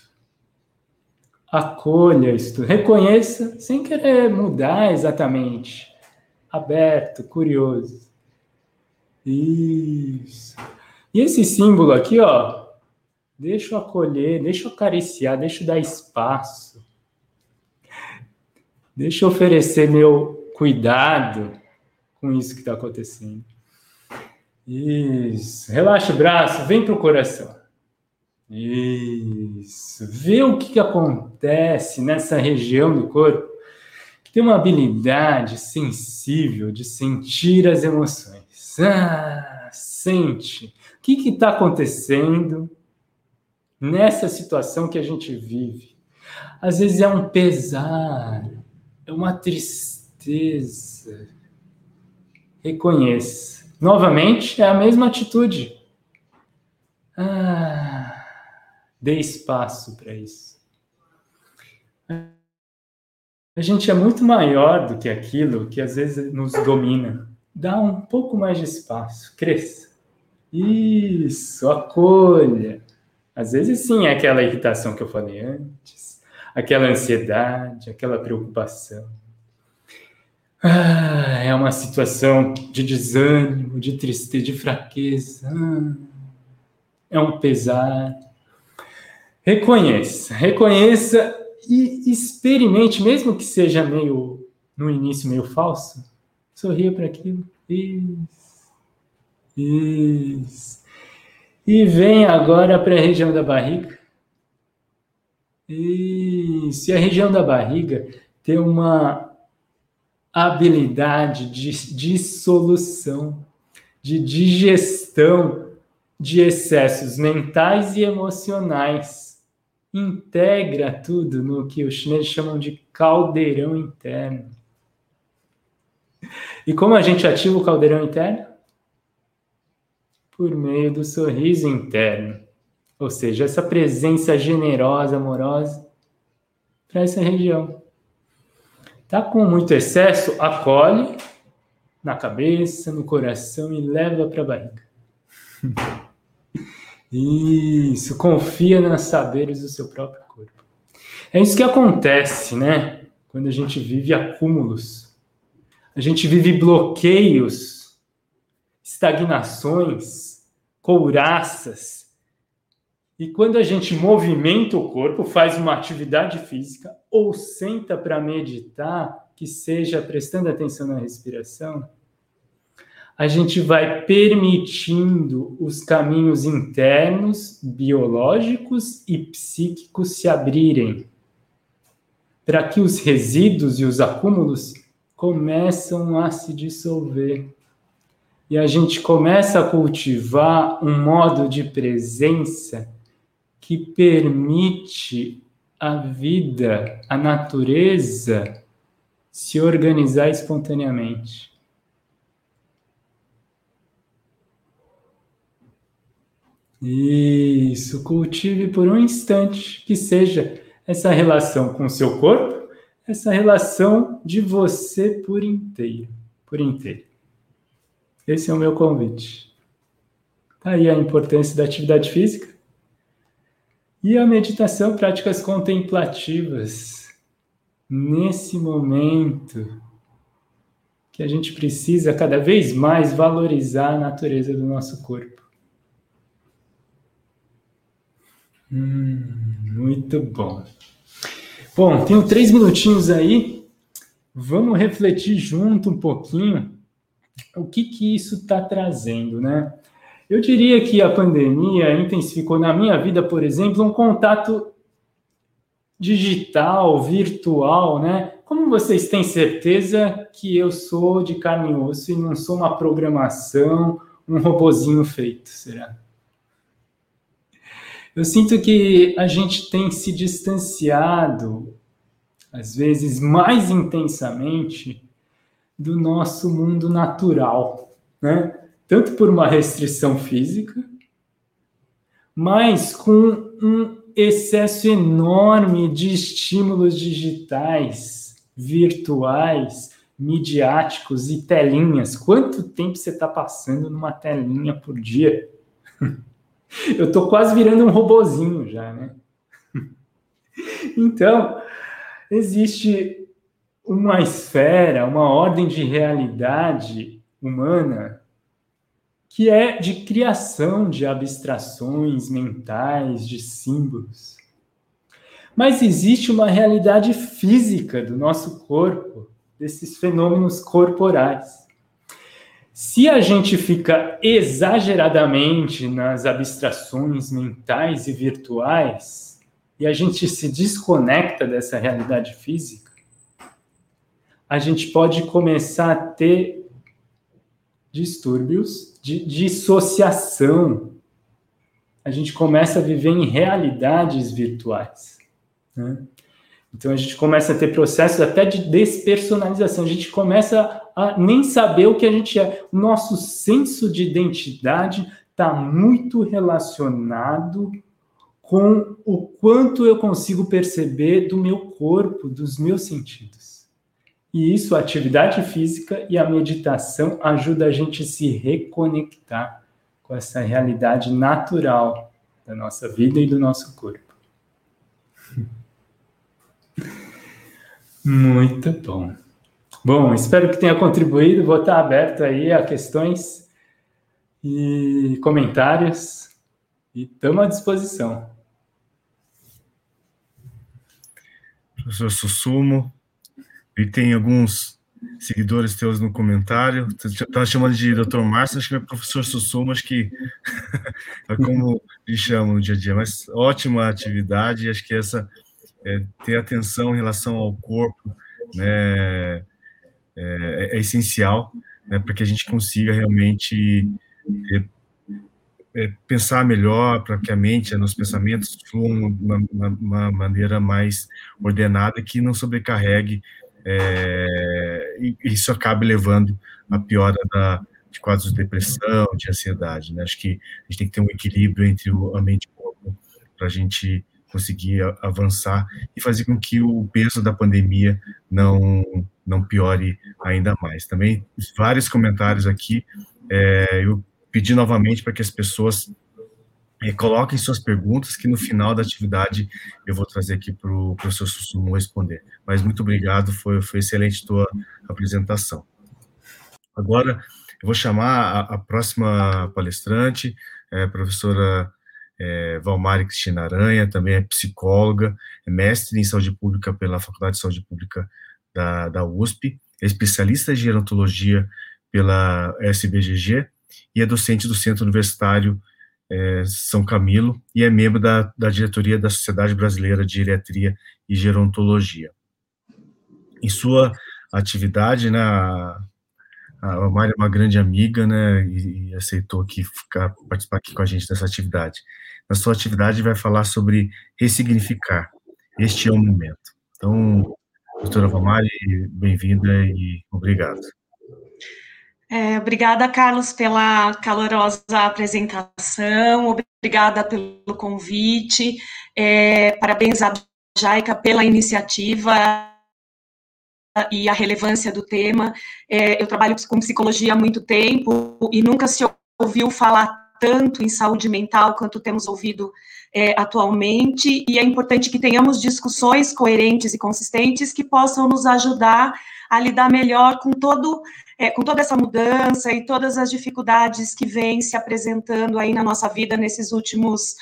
acolha isso, reconheça sem querer mudar exatamente, aberto, curioso. Isso. E esse símbolo aqui, ó, deixa eu acolher, deixa eu acariciar, deixa eu dar espaço. Deixa eu oferecer meu cuidado com isso que está acontecendo. Isso. Relaxa o braço, vem para o coração. Isso. Vê o que, que acontece nessa região do corpo que tem uma habilidade sensível de sentir as emoções. Ah, sente. O que está acontecendo nessa situação que a gente vive? Às vezes é um pesar, é uma tristeza. Reconheça. Novamente, é a mesma atitude. Ah, Dê espaço para isso. A gente é muito maior do que aquilo que às vezes nos domina. Dá um pouco mais de espaço, cresça. Isso, acolha. Às vezes sim é aquela irritação que eu falei antes, aquela ansiedade, aquela preocupação. Ah, é uma situação de desânimo, de tristeza, de fraqueza. Ah, é um pesar. Reconheça, reconheça e experimente, mesmo que seja meio no início meio falso, sorria para aquilo. Isso. Isso. E vem agora para a região da barriga. Isso. E a região da barriga tem uma habilidade de dissolução, de digestão de excessos mentais e emocionais integra tudo no que os chineses chamam de caldeirão interno. E como a gente ativa o caldeirão interno? Por meio do sorriso interno. Ou seja, essa presença generosa, amorosa para essa região. Tá com muito excesso, acolhe na cabeça, no coração e leva para a barriga. Isso, confia nos saberes do seu próprio corpo. É isso que acontece, né? Quando a gente vive acúmulos. A gente vive bloqueios, estagnações, couraças. E quando a gente movimenta o corpo, faz uma atividade física ou senta para meditar, que seja prestando atenção na respiração, a gente vai permitindo os caminhos internos, biológicos e psíquicos se abrirem, para que os resíduos e os acúmulos começam a se dissolver. E a gente começa a cultivar um modo de presença que permite a vida, a natureza se organizar espontaneamente. Isso, cultive por um instante que seja essa relação com o seu corpo, essa relação de você por inteiro, por inteiro. Esse é o meu convite. Tá aí a importância da atividade física e a meditação, práticas contemplativas. Nesse momento que a gente precisa cada vez mais valorizar a natureza do nosso corpo. Hum, muito bom. Bom, tenho três minutinhos aí. Vamos refletir junto um pouquinho o que, que isso está trazendo, né? Eu diria que a pandemia intensificou na minha vida, por exemplo, um contato digital, virtual, né? Como vocês têm certeza que eu sou de carne e osso e não sou uma programação, um robozinho feito, será? Eu sinto que a gente tem se distanciado, às vezes mais intensamente, do nosso mundo natural, né? Tanto por uma restrição física, mas com um excesso enorme de estímulos digitais, virtuais, midiáticos e telinhas. Quanto tempo você está passando numa telinha por dia? Eu tô quase virando um robozinho já, né? Então, existe uma esfera, uma ordem de realidade humana que é de criação de abstrações mentais, de símbolos. Mas existe uma realidade física do nosso corpo, desses fenômenos corporais. Se a gente fica exageradamente nas abstrações mentais e virtuais, e a gente se desconecta dessa realidade física, a gente pode começar a ter distúrbios de dissociação. A gente começa a viver em realidades virtuais. Né? Então a gente começa a ter processos até de despersonalização. A gente começa a nem saber o que a gente é. O nosso senso de identidade está muito relacionado com o quanto eu consigo perceber do meu corpo, dos meus sentidos. E isso, a atividade física e a meditação ajuda a gente a se reconectar com essa realidade natural da nossa vida e do nosso corpo. Muito bom. Bom, espero que tenha contribuído. Vou estar aberto aí a questões e comentários e estamos à disposição. Professor Sussumo, e tem alguns seguidores teus no comentário. Estava chamando de Dr. Márcio, acho que é professor Sussumo, acho que é como me chamam no dia a dia. Mas ótima atividade, acho que essa é, ter atenção em relação ao corpo, né? é, é essencial né, para que a gente consiga realmente é, é, pensar melhor, para que a mente, nos pensamentos fluam de uma, uma, uma, maneira mais ordenada, que não sobrecarregue é, e isso acabe levando a piora da, de quadros de depressão, de ansiedade. Né? Acho que a gente tem que ter um equilíbrio entre a mente e o corpo para a gente conseguir avançar e fazer com que o peso da pandemia não não piore ainda mais. Também vários comentários aqui. É, eu pedi novamente para que as pessoas é, coloquem suas perguntas, que no final da atividade eu vou trazer aqui para o professor Sussumo responder. Mas muito obrigado, foi, foi excelente tua apresentação. Agora, eu vou chamar a, a próxima palestrante, é, professora é, Valmari Cristina Aranha, também é psicóloga, é mestre em saúde pública pela Faculdade de Saúde Pública da, da USP, é especialista em gerontologia pela SBGG e é docente do Centro Universitário é, São Camilo e é membro da, da diretoria da Sociedade Brasileira de Geriatria e Gerontologia. Em sua atividade, né, a, a é uma grande amiga, né, e, e aceitou aqui ficar, participar aqui com a gente dessa atividade. Na sua atividade vai falar sobre ressignificar. Este é o momento. Então, doutora Vamari, bem-vinda e obrigado. É, obrigada, Carlos, pela calorosa apresentação, obrigada pelo convite, é, parabéns à Jaica pela iniciativa e a relevância do tema. É, eu trabalho com psicologia há muito tempo e nunca se ouviu falar tanto em saúde mental quanto temos ouvido é, atualmente, e é importante que tenhamos discussões coerentes e consistentes que possam nos ajudar a lidar melhor com todo é, com toda essa mudança e todas as dificuldades que vêm se apresentando aí na nossa vida nesses últimos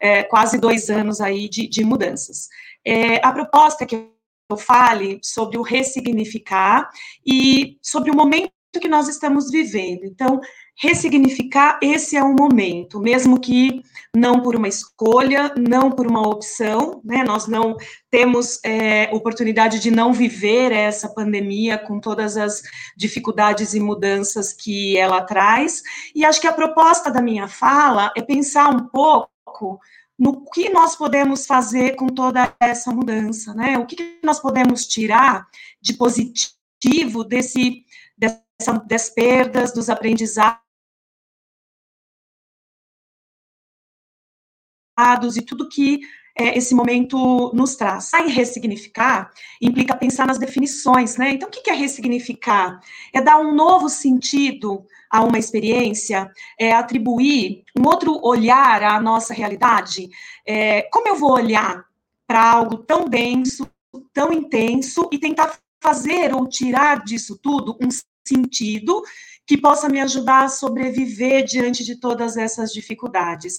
é, quase dois anos aí de, de mudanças. É, a proposta que eu fale sobre o ressignificar e sobre o momento que nós estamos vivendo. Então, ressignificar esse é um momento, mesmo que não por uma escolha, não por uma opção, né? Nós não temos é, oportunidade de não viver essa pandemia com todas as dificuldades e mudanças que ela traz. E acho que a proposta da minha fala é pensar um pouco no que nós podemos fazer com toda essa mudança, né? O que nós podemos tirar de positivo desse, dessa, das perdas, dos aprendizados e tudo que é, esse momento nos traz. Sai ressignificar implica pensar nas definições, né? Então, o que é ressignificar? É dar um novo sentido a uma experiência, é atribuir um outro olhar à nossa realidade. É, como eu vou olhar para algo tão denso, tão intenso e tentar fazer ou tirar disso tudo um sentido que possa me ajudar a sobreviver diante de todas essas dificuldades.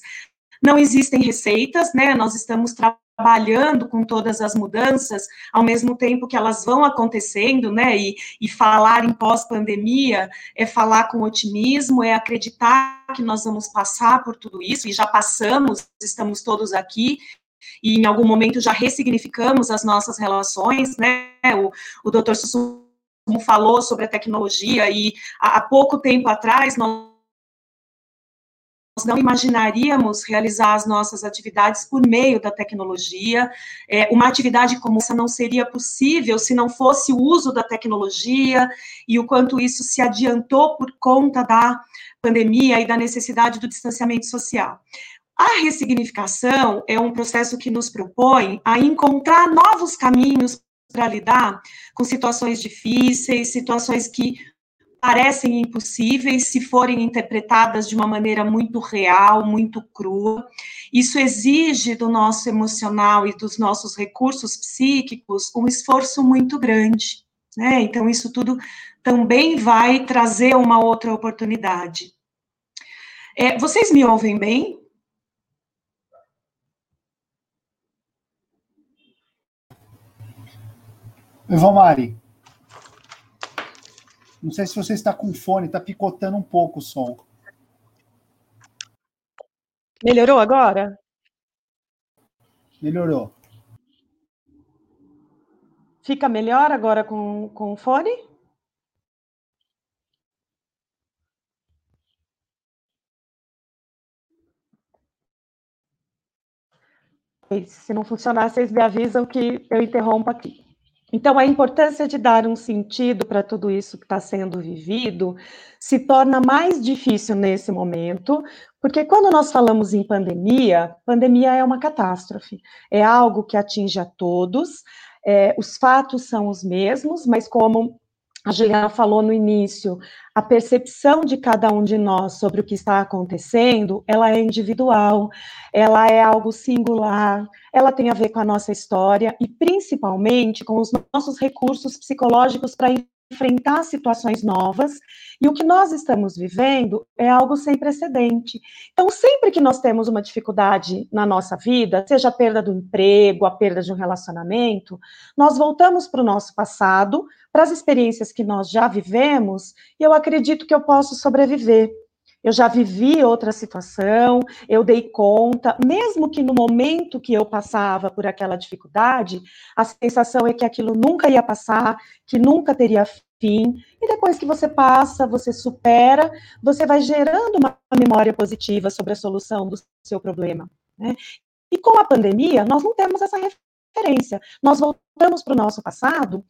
Não existem receitas, né? Nós estamos trabalhando com todas as mudanças, ao mesmo tempo que elas vão acontecendo, né? E, e falar em pós-pandemia é falar com otimismo, é acreditar que nós vamos passar por tudo isso, e já passamos, estamos todos aqui, e em algum momento já ressignificamos as nossas relações, né? O, o doutor Sussumo falou sobre a tecnologia, e há pouco tempo atrás nós nós não imaginaríamos realizar as nossas atividades por meio da tecnologia. É, uma atividade como essa não seria possível se não fosse o uso da tecnologia e o quanto isso se adiantou por conta da pandemia e da necessidade do distanciamento social. A ressignificação é um processo que nos propõe a encontrar novos caminhos para lidar com situações difíceis, situações que parecem impossíveis se forem interpretadas de uma maneira muito real, muito crua. Isso exige do nosso emocional e dos nossos recursos psíquicos um esforço muito grande. Né? Então, isso tudo também vai trazer uma outra oportunidade. É, vocês me ouvem bem? Mari. Não sei se você está com fone, está picotando um pouco o som. Melhorou agora? Melhorou. Fica melhor agora com, com o fone? Se não funcionar, vocês me avisam que eu interrompo aqui. Então, a importância de dar um sentido para tudo isso que está sendo vivido se torna mais difícil nesse momento, porque quando nós falamos em pandemia, pandemia é uma catástrofe, é algo que atinge a todos, é, os fatos são os mesmos, mas como a Juliana falou no início, a percepção de cada um de nós sobre o que está acontecendo, ela é individual, ela é algo singular, ela tem a ver com a nossa história e principalmente com os nossos recursos psicológicos para enfrentar situações novas, e o que nós estamos vivendo é algo sem precedente. Então, sempre que nós temos uma dificuldade na nossa vida, seja a perda do emprego, a perda de um relacionamento, nós voltamos para o nosso passado, para as experiências que nós já vivemos, e eu acredito que eu posso sobreviver eu já vivi outra situação, eu dei conta, mesmo que no momento que eu passava por aquela dificuldade, a sensação é que aquilo nunca ia passar, que nunca teria fim, e depois que você passa, você supera, você vai gerando uma memória positiva sobre a solução do seu problema. Né? E com a pandemia, nós não temos essa referência. Nós voltamos para o nosso passado,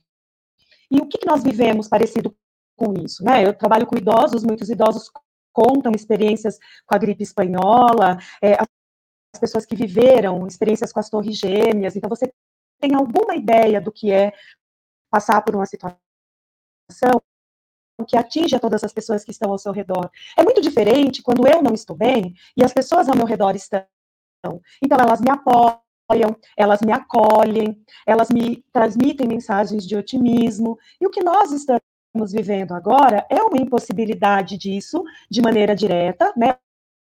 e o que, nós vivemos parecido com isso? Né? Eu trabalho com idosos, muitos idosos contam experiências com a gripe espanhola, é, as pessoas que viveram experiências com as torres gêmeas. Então, você tem alguma ideia do que é passar por uma situação que atinge a todas as pessoas que estão ao seu redor. É muito diferente quando eu não estou bem e as pessoas ao meu redor estão. Então, elas me apoiam, elas me acolhem, elas me transmitem mensagens de otimismo. E o que nós estamos estamos vivendo agora é uma impossibilidade disso de maneira direta, né?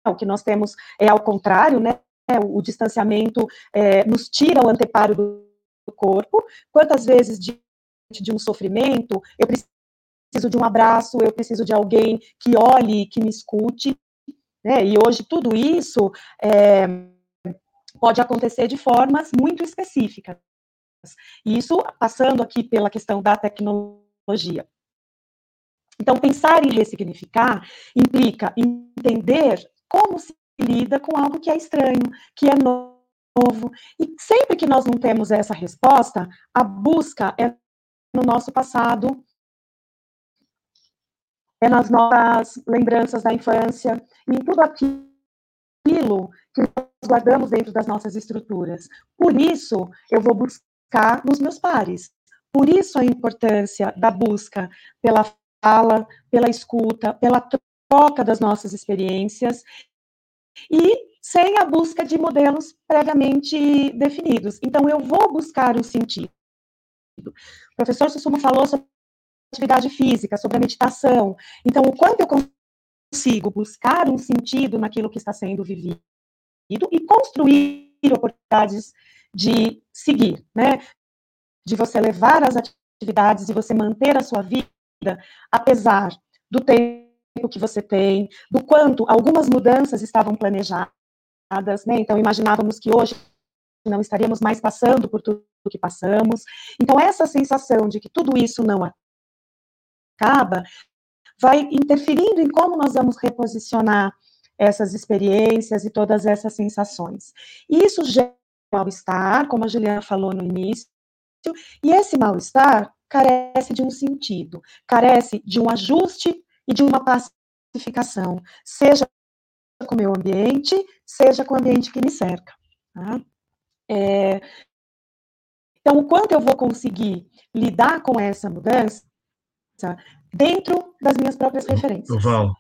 O que nós temos é ao contrário, né? O, distanciamento é, nos tira o anteparo do, corpo. Quantas vezes diante de um sofrimento eu preciso de um abraço, eu preciso de alguém que olhe, que me escute, né? E hoje tudo isso é, pode acontecer de formas muito específicas. Isso passando aqui pela questão da tecnologia. Então, pensar em ressignificar implica entender como se lida com algo que é estranho, que é novo. E sempre que nós não temos essa resposta, a busca é no nosso passado, é nas nossas lembranças da infância, em tudo aquilo que nós guardamos dentro das nossas estruturas. Por isso, eu vou buscar nos meus pares. Por isso a importância da busca pela fala, pela escuta, pela troca das nossas experiências e sem a busca de modelos previamente definidos. Então, eu vou buscar o sentido. O professor Sussuma falou sobre atividade física, sobre a meditação. Então, o quanto eu consigo buscar um sentido naquilo que está sendo vivido e construir oportunidades de seguir, né? De você levar as atividades e você manter a sua vida, apesar do tempo que você tem, do quanto algumas mudanças estavam planejadas, né? Então, imaginávamos que hoje não estaríamos mais passando por tudo que passamos. Então, essa sensação de que tudo isso não acaba vai interferindo em como nós vamos reposicionar essas experiências e todas essas sensações. E isso gera mal-estar, como a Juliana falou no início, e esse mal-estar carece de um sentido, carece de um ajuste e de uma pacificação, seja com o meu ambiente, seja com o ambiente que me cerca. Tá? É, então, o quanto eu vou conseguir lidar com essa mudança dentro das minhas próprias referências. Val,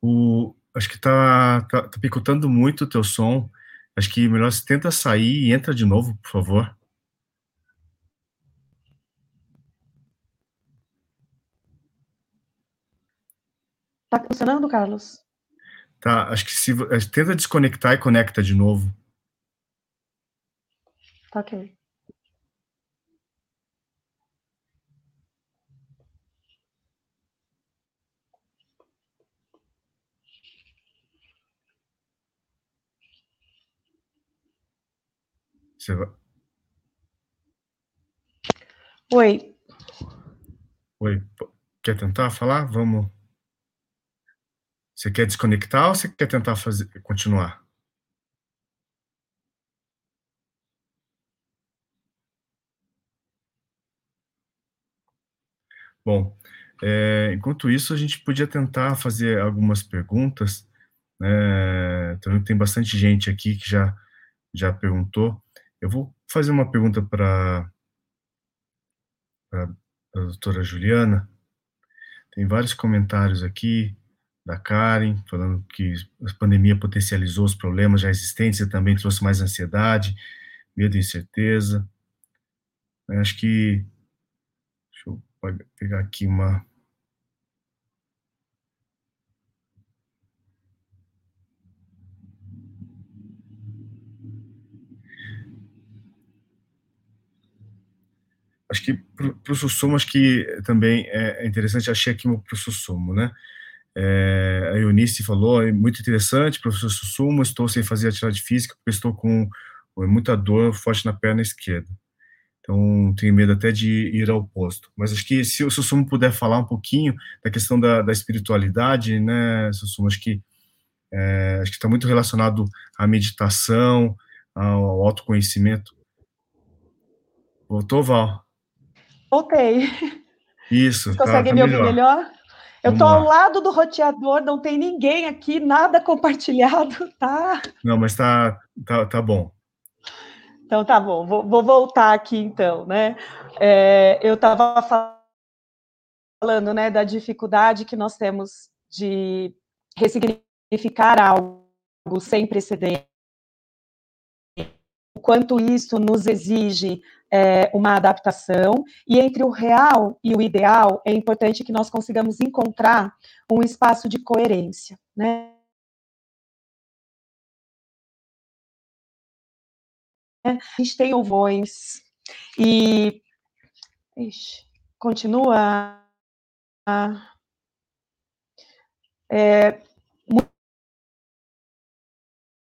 o, acho que está tá, tá picotando muito o teu som. Acho que melhor você tenta sair e entra de novo, por favor. Tá funcionando, Carlos? Tá, acho que se tenta desconectar e conecta de novo. Tá ok. Você vai... Oi. Oi. Quer tentar falar? Vamos. Você quer desconectar ou você quer tentar fazer, continuar? Bom, é, enquanto isso, a gente podia tentar fazer algumas perguntas. É, também tem bastante gente aqui que já, já perguntou. Eu vou fazer uma pergunta para a doutora Juliana. Tem vários comentários aqui da Karen, falando que a pandemia potencializou os problemas já existentes e também trouxe mais ansiedade, medo e incerteza. Eu acho que. Deixa eu pegar aqui uma. acho que para o Sussumo, acho que também é interessante, achei aqui para o Sussumo, né? É, a Eunice falou, é muito interessante, professor Sussumo, estou sem fazer atividade física porque estou com muita dor forte na perna esquerda. Então, tenho medo até de ir ao posto. Mas acho que se o Sussumo puder falar um pouquinho da questão da, da espiritualidade, né, Sussumo, acho que é, acho que está muito relacionado à meditação, ao autoconhecimento. Voltou, Val? Voltei. Isso. Consegue tá, tá me ouvir melhor? Eu estou ao lado do roteador, não tem ninguém aqui, nada compartilhado, tá? Não, mas tá, tá, tá bom. Então tá bom, vou, vou voltar aqui então, né? É, eu estava falando, né, da dificuldade que nós temos de ressignificar algo sem precedente, o quanto isso nos exige é, uma adaptação, e entre o real e o ideal, é importante que nós consigamos encontrar um espaço de coerência, né? A gente tem ovões e ixi, continua é,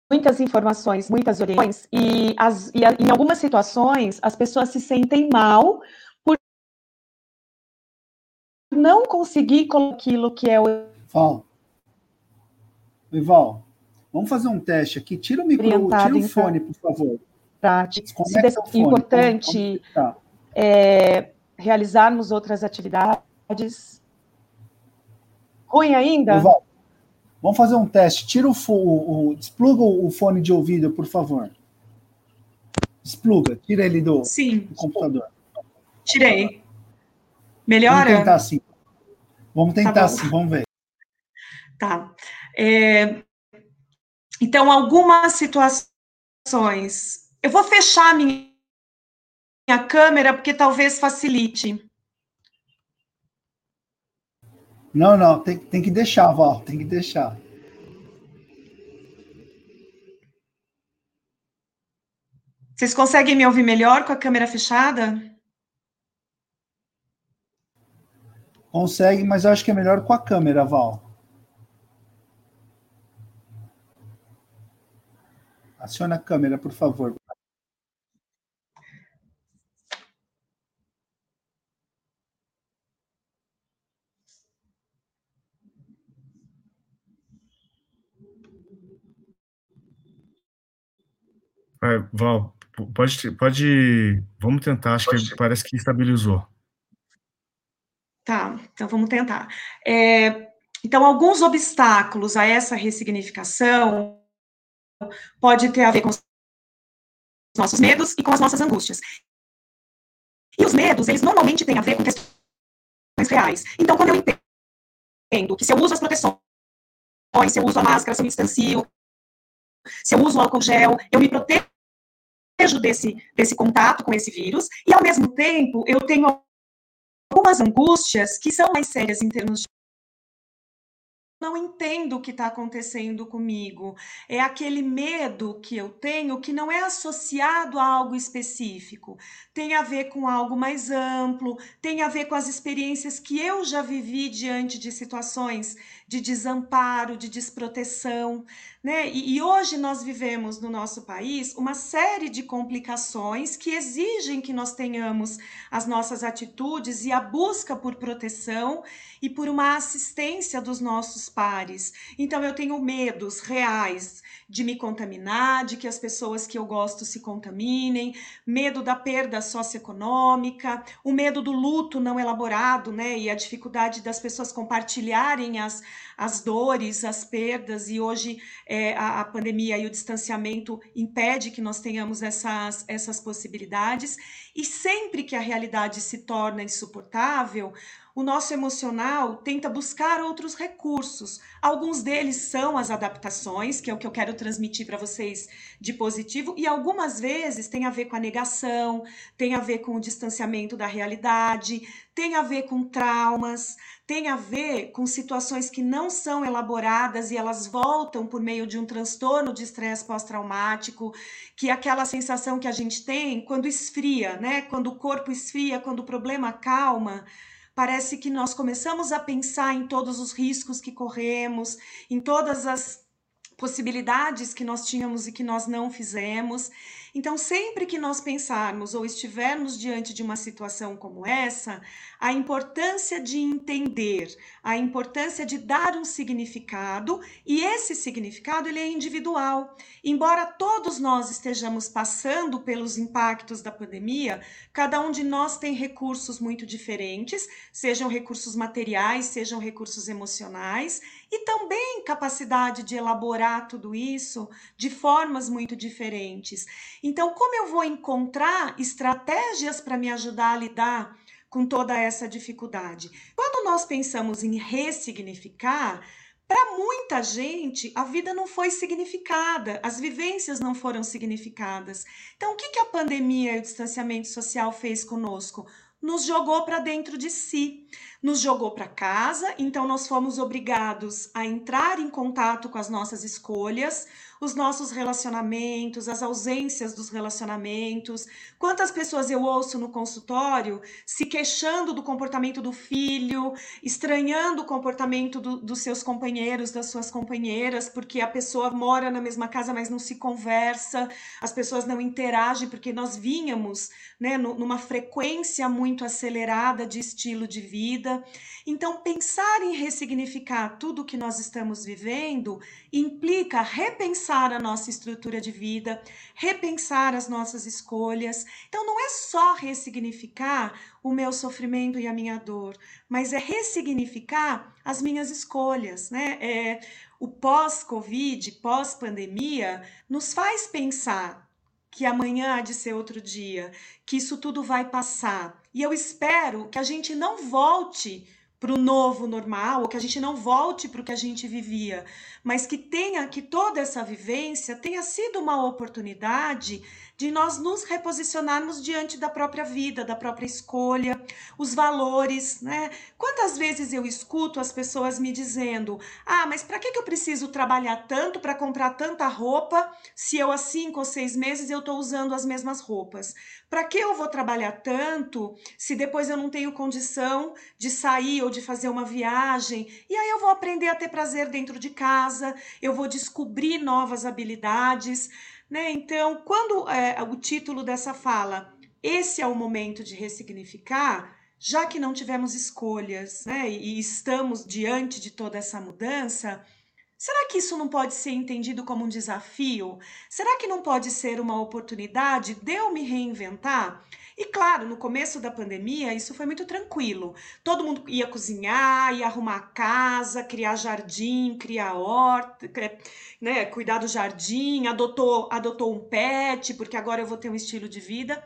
muitas informações, muitas orientações, e, as, e a, em algumas situações as pessoas se sentem mal por não conseguir com aquilo que é o. Val. Val, vamos fazer um teste aqui. Tira o micro, tira o fone, por favor. Prático. É importante é, realizarmos outras atividades. Ruim ainda? Val, Vamos fazer um teste. Tira o, o, o despluga o fone de ouvido, por favor. Despluga, tira ele do, Sim. do computador. Tirei. Melhora? Vamos tentar assim. Vamos tentar tá assim, vamos ver. Tá. É, então, algumas situações. Eu vou fechar minha, minha câmera, porque talvez facilite. Não, não, tem, tem que deixar, Val, tem que deixar. Vocês conseguem me ouvir melhor com a câmera fechada? Consegue, mas eu acho que é melhor com a câmera, Val. Aciona a câmera, por favor. É, Val, pode, pode. Vamos tentar, acho pode. que parece que estabilizou. Tá, então vamos tentar. É, então, alguns obstáculos a essa ressignificação pode ter a ver com os nossos medos e com as nossas angústias. E os medos, eles normalmente têm a ver com questões reais. Então, quando eu entendo que se eu uso as proteções, se eu uso a máscara, se eu me distancio, se eu uso o álcool gel, eu me protejo desse, desse contato com esse vírus, e ao mesmo tempo eu tenho algumas angústias que são mais sérias em termos de não entendo o que está acontecendo comigo. É aquele medo que eu tenho que não é associado a algo específico. Tem a ver com algo mais amplo, tem a ver com as experiências que eu já vivi diante de situações de desamparo, de desproteção. Né? E, e hoje nós vivemos no nosso país uma série de complicações que exigem que nós tenhamos as nossas atitudes e a busca por proteção e por uma assistência dos nossos pares. Então eu tenho medos reais de me contaminar, de que as pessoas que eu gosto se contaminem, medo da perda socioeconômica, o medo do luto não elaborado, né? E a dificuldade das pessoas compartilharem as, as dores, as perdas, e hoje é, a, a, pandemia e o distanciamento impede que nós tenhamos essas, essas possibilidades, e sempre que a realidade se torna insuportável, o nosso emocional tenta buscar outros recursos. Alguns deles são as adaptações, que é o que eu quero transmitir para vocês de positivo, e algumas vezes tem a ver com a negação, tem a ver com o distanciamento da realidade, tem a ver com traumas, tem a ver com situações que não são elaboradas e elas voltam por meio de um transtorno de estresse pós-traumático, que é aquela sensação que a gente tem quando esfria, né? Quando o corpo esfria, quando o problema calma parece que nós começamos a pensar em todos os riscos que corremos, em todas as possibilidades que nós tínhamos e que nós não fizemos. Então, sempre que nós pensarmos ou estivermos diante de uma situação como essa, a importância de entender, a importância de dar um significado, e esse significado ele é individual. Embora todos nós estejamos passando pelos impactos da pandemia, cada um de nós tem recursos muito diferentes, sejam recursos materiais, sejam recursos emocionais, e também capacidade de elaborar tudo isso de formas muito diferentes. Então, como eu vou encontrar estratégias para me ajudar a lidar com toda essa dificuldade? Quando nós pensamos em ressignificar, para muita gente, a vida não foi significada, as vivências não foram significadas. Então, o que, que a pandemia e o distanciamento social fez conosco? Nos jogou para dentro de si. Nos jogou para casa, então nós fomos obrigados a entrar em contato com as nossas escolhas, os nossos relacionamentos, as ausências dos relacionamentos. Quantas pessoas eu ouço no consultório se queixando do comportamento do filho, estranhando o comportamento do, dos seus companheiros, das suas companheiras, porque a pessoa mora na mesma casa, mas não se conversa, as pessoas não interagem, porque nós vínhamos né, numa frequência muito acelerada de estilo de vida. Então, pensar em ressignificar tudo o que nós estamos vivendo implica repensar a nossa estrutura de vida, repensar as nossas escolhas. Então, não é só ressignificar o meu sofrimento e a minha dor, mas é ressignificar as minhas escolhas, né? É, o pós-Covid, pós-pandemia, nos faz pensar que amanhã há de ser outro dia, que isso tudo vai passar. E eu espero que a gente não volte para o novo normal, ou que a gente não volte para o que a gente vivia, mas que tenha que toda essa vivência tenha sido uma oportunidade de nós nos reposicionarmos diante da própria vida, da própria escolha, os valores, né? Quantas vezes eu escuto as pessoas me dizendo: "Ah, mas para que eu preciso trabalhar tanto para comprar tanta roupa se eu há cinco ou seis meses eu estou usando as mesmas roupas? Para que eu vou trabalhar tanto se depois eu não tenho condição de sair ou de fazer uma viagem? E aí eu vou aprender a ter prazer dentro de casa, eu vou descobrir novas habilidades, né? Então, quando é, o título dessa fala, esse é o momento de ressignificar, já que não tivemos escolhas, né? E estamos diante de toda essa mudança, Será que isso não pode ser entendido como um desafio? Será que não pode ser uma oportunidade de eu me reinventar? E claro, no começo da pandemia, isso foi muito tranquilo. Todo mundo ia cozinhar, ia arrumar a casa, criar jardim, criar horta, né, cuidar do jardim, adotou, adotou um pet, porque agora eu vou ter um estilo de vida.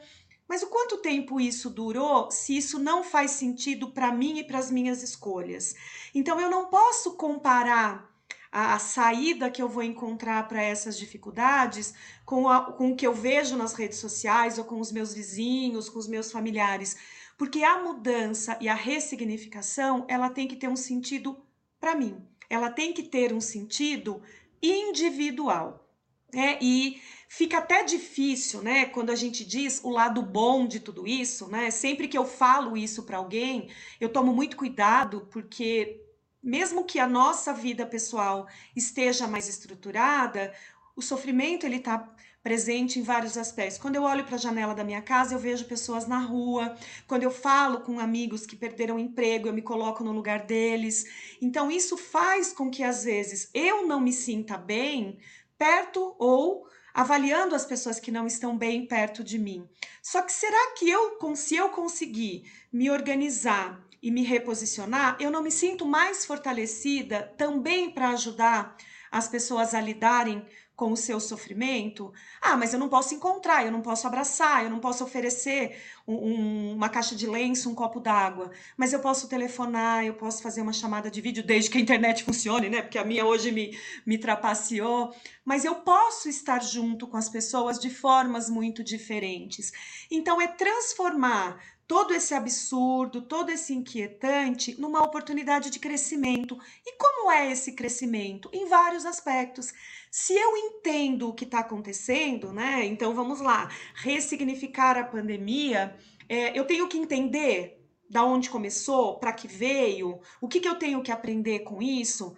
Mas o quanto tempo isso durou se isso não faz sentido para mim e para as minhas escolhas? Então eu não posso comparar a, a saída que eu vou encontrar para essas dificuldades com, a, com o que eu vejo nas redes sociais ou com os meus vizinhos, com os meus familiares. Porque a mudança e a ressignificação, ela tem que ter um sentido para mim. Ela tem que ter um sentido individual. É, e fica até difícil, né, quando a gente diz o lado bom de tudo isso, né? Sempre que eu falo isso para alguém, eu tomo muito cuidado porque mesmo que a nossa vida pessoal esteja mais estruturada, o sofrimento ele está presente em vários aspectos. Quando eu olho para a janela da minha casa, eu vejo pessoas na rua. Quando eu falo com amigos que perderam emprego, eu me coloco no lugar deles. Então isso faz com que às vezes eu não me sinta bem perto ou avaliando as pessoas que não estão bem perto de mim. Só que será que eu, se eu conseguir me organizar e me reposicionar, eu não me sinto mais fortalecida também para ajudar as pessoas a lidarem com o seu sofrimento? Ah, mas eu não posso encontrar, eu não posso abraçar, eu não posso oferecer um, um, uma caixa de lenço, um copo d'água, mas eu posso telefonar, eu posso fazer uma chamada de vídeo, desde que a internet funcione, né? Porque a minha hoje me, me trapaceou. Mas eu posso estar junto com as pessoas de formas muito diferentes. Então, é transformar todo esse absurdo, todo esse inquietante numa oportunidade de crescimento. E como é esse crescimento? Em vários aspectos. Se eu entendo o que está acontecendo, né? Então vamos lá, ressignificar a pandemia. É, eu tenho que entender da onde começou, para que veio, o que, que eu tenho que aprender com isso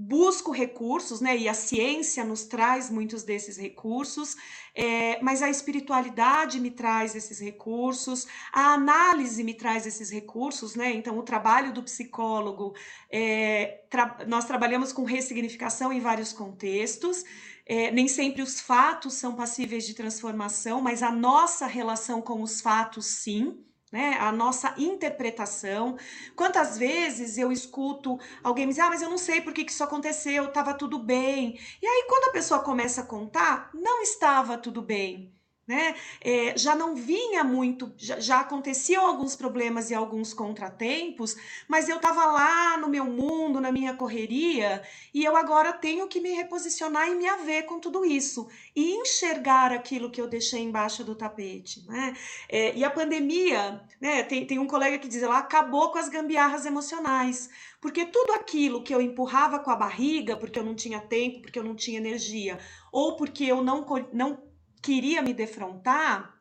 busco recursos, né? E a ciência nos traz muitos desses recursos, é, mas a espiritualidade me traz esses recursos, a análise me traz esses recursos, né? Então, o trabalho do psicólogo, é, tra nós trabalhamos com ressignificação em vários contextos. É, nem sempre os fatos são passíveis de transformação, mas a nossa relação com os fatos, sim né? A nossa interpretação. Quantas vezes eu escuto alguém me dizer, ah, mas eu não sei por que, que isso aconteceu, estava tudo bem. E aí, quando a pessoa começa a contar, não estava tudo bem né? É, já não vinha muito, já, já, aconteciam alguns problemas e alguns contratempos, mas eu estava lá no meu mundo, na minha correria, e eu agora tenho que me reposicionar e me haver com tudo isso e enxergar aquilo que eu deixei embaixo do tapete, né? É, e a pandemia, né? Tem, tem um colega que diz, ela acabou com as gambiarras emocionais, porque tudo aquilo que eu empurrava com a barriga, porque eu não tinha tempo, porque eu não tinha energia, ou porque eu não, não queria me defrontar,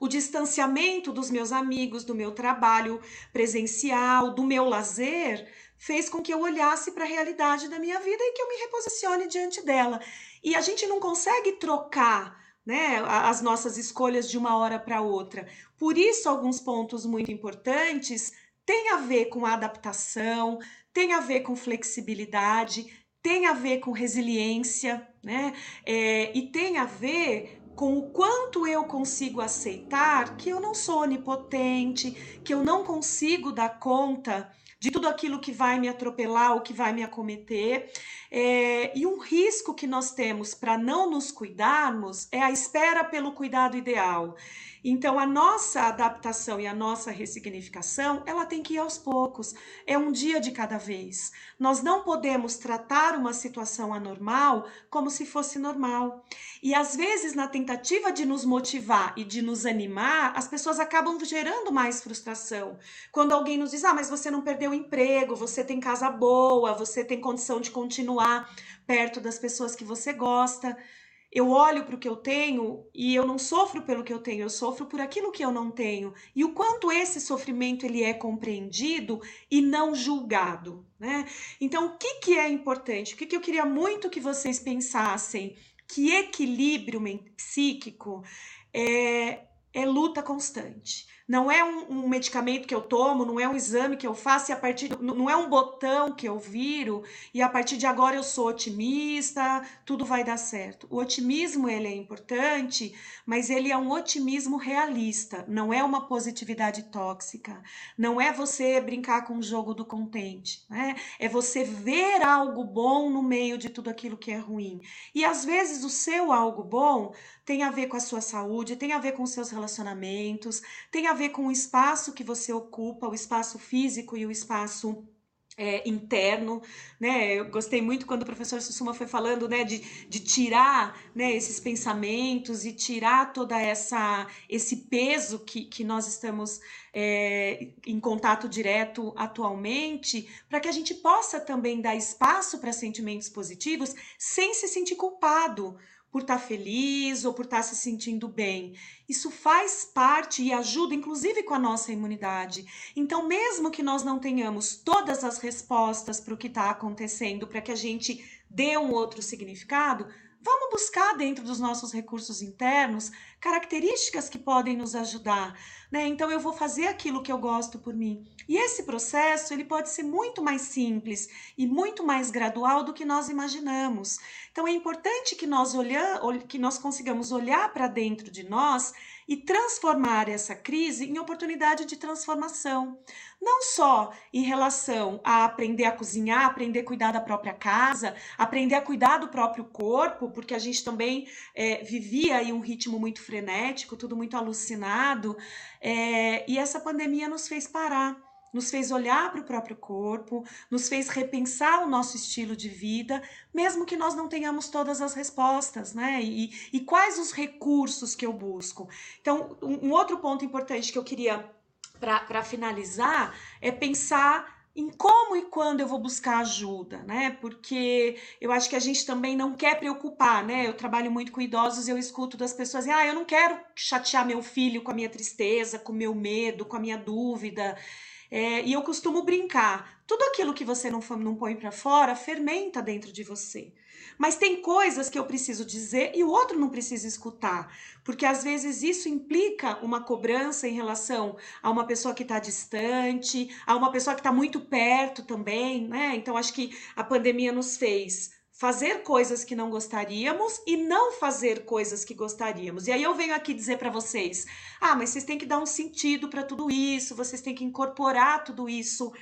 o distanciamento dos meus amigos, do meu trabalho presencial, do meu lazer, fez com que eu olhasse para a realidade da minha vida e que eu me reposicione diante dela. E a gente não consegue trocar né, as nossas escolhas de uma hora para outra. Por isso, alguns pontos muito importantes têm a ver com adaptação, têm a ver com flexibilidade, tem a ver com resiliência, né? É, e tem a ver com o quanto eu consigo aceitar que eu não sou onipotente, que eu não consigo dar conta de tudo aquilo que vai me atropelar ou que vai me acometer. É, e um risco que nós temos para não nos cuidarmos é a espera pelo cuidado ideal. Então, a nossa adaptação e a nossa ressignificação, ela tem que ir aos poucos. É um dia de cada vez. Nós não podemos tratar uma situação anormal como se fosse normal. E às vezes, na tentativa de nos motivar e de nos animar, as pessoas acabam gerando mais frustração. Quando alguém nos diz: "Ah, mas você não perdeu o emprego, você tem casa boa, você tem condição de continuar perto das pessoas que você gosta" eu olho para o que eu tenho e eu não sofro pelo que eu tenho, eu sofro por aquilo que eu não tenho. E o quanto esse sofrimento ele é compreendido e não julgado, né? Então, o que, que é importante? O que, que eu queria muito que vocês pensassem? Que equilíbrio psíquico é, é luta constante. Não é um, um, medicamento que eu tomo, não é um exame que eu faço e a partir não é um botão que eu viro e a partir de agora eu sou otimista, tudo vai dar certo. O otimismo ele é importante, mas ele é um otimismo realista, não é uma positividade tóxica. Não é você brincar com o jogo do contente, né? É você ver algo bom no meio de tudo aquilo que é ruim. E às vezes o seu algo bom tem a ver com a sua saúde, tem a ver com os seus relacionamentos, tem a ver com o espaço que você ocupa, o espaço físico e o espaço é, interno, né? Eu gostei muito quando o professor Sussuma foi falando, né, de, de tirar, né, esses pensamentos e tirar toda essa esse peso que, que nós estamos é, em contato direto atualmente, para que a gente possa também dar espaço para sentimentos positivos sem se sentir culpado, por estar tá feliz ou por estar tá se sentindo bem. Isso faz parte e ajuda, inclusive, com a nossa imunidade. Então, mesmo que nós não tenhamos todas as respostas para o que está acontecendo, para que a gente dê um outro significado, Vamos buscar dentro dos nossos recursos internos características que podem nos ajudar, né? Então eu vou fazer aquilo que eu gosto por mim. E esse processo, ele pode ser muito mais simples e muito mais gradual do que nós imaginamos. Então é importante que nós olhar, que nós consigamos olhar para dentro de nós e transformar essa crise em oportunidade de transformação. Não só em relação a aprender a cozinhar, aprender a cuidar da própria casa, aprender a cuidar do próprio corpo, porque a gente também é, vivia aí um ritmo muito frenético, tudo muito alucinado, é, e essa pandemia nos fez parar nos fez olhar para o próprio corpo, nos fez repensar o nosso estilo de vida, mesmo que nós não tenhamos todas as respostas, né? E, e quais os recursos que eu busco. Então, um, um outro ponto importante que eu queria, para finalizar, é pensar em como e quando eu vou buscar ajuda, né? Porque eu acho que a gente também não quer preocupar, né? Eu trabalho muito com idosos e eu escuto das pessoas, ah, eu não quero chatear meu filho com a minha tristeza, com o meu medo, com a minha dúvida. É, e eu costumo brincar: tudo aquilo que você não, não põe para fora fermenta dentro de você. Mas tem coisas que eu preciso dizer e o outro não precisa escutar, porque às vezes isso implica uma cobrança em relação a uma pessoa que está distante, a uma pessoa que está muito perto também, né? Então acho que a pandemia nos fez fazer coisas que não gostaríamos e não fazer coisas que gostaríamos. E aí eu venho aqui dizer para vocês: ah, mas vocês têm que dar um sentido para tudo isso, vocês têm que incorporar tudo isso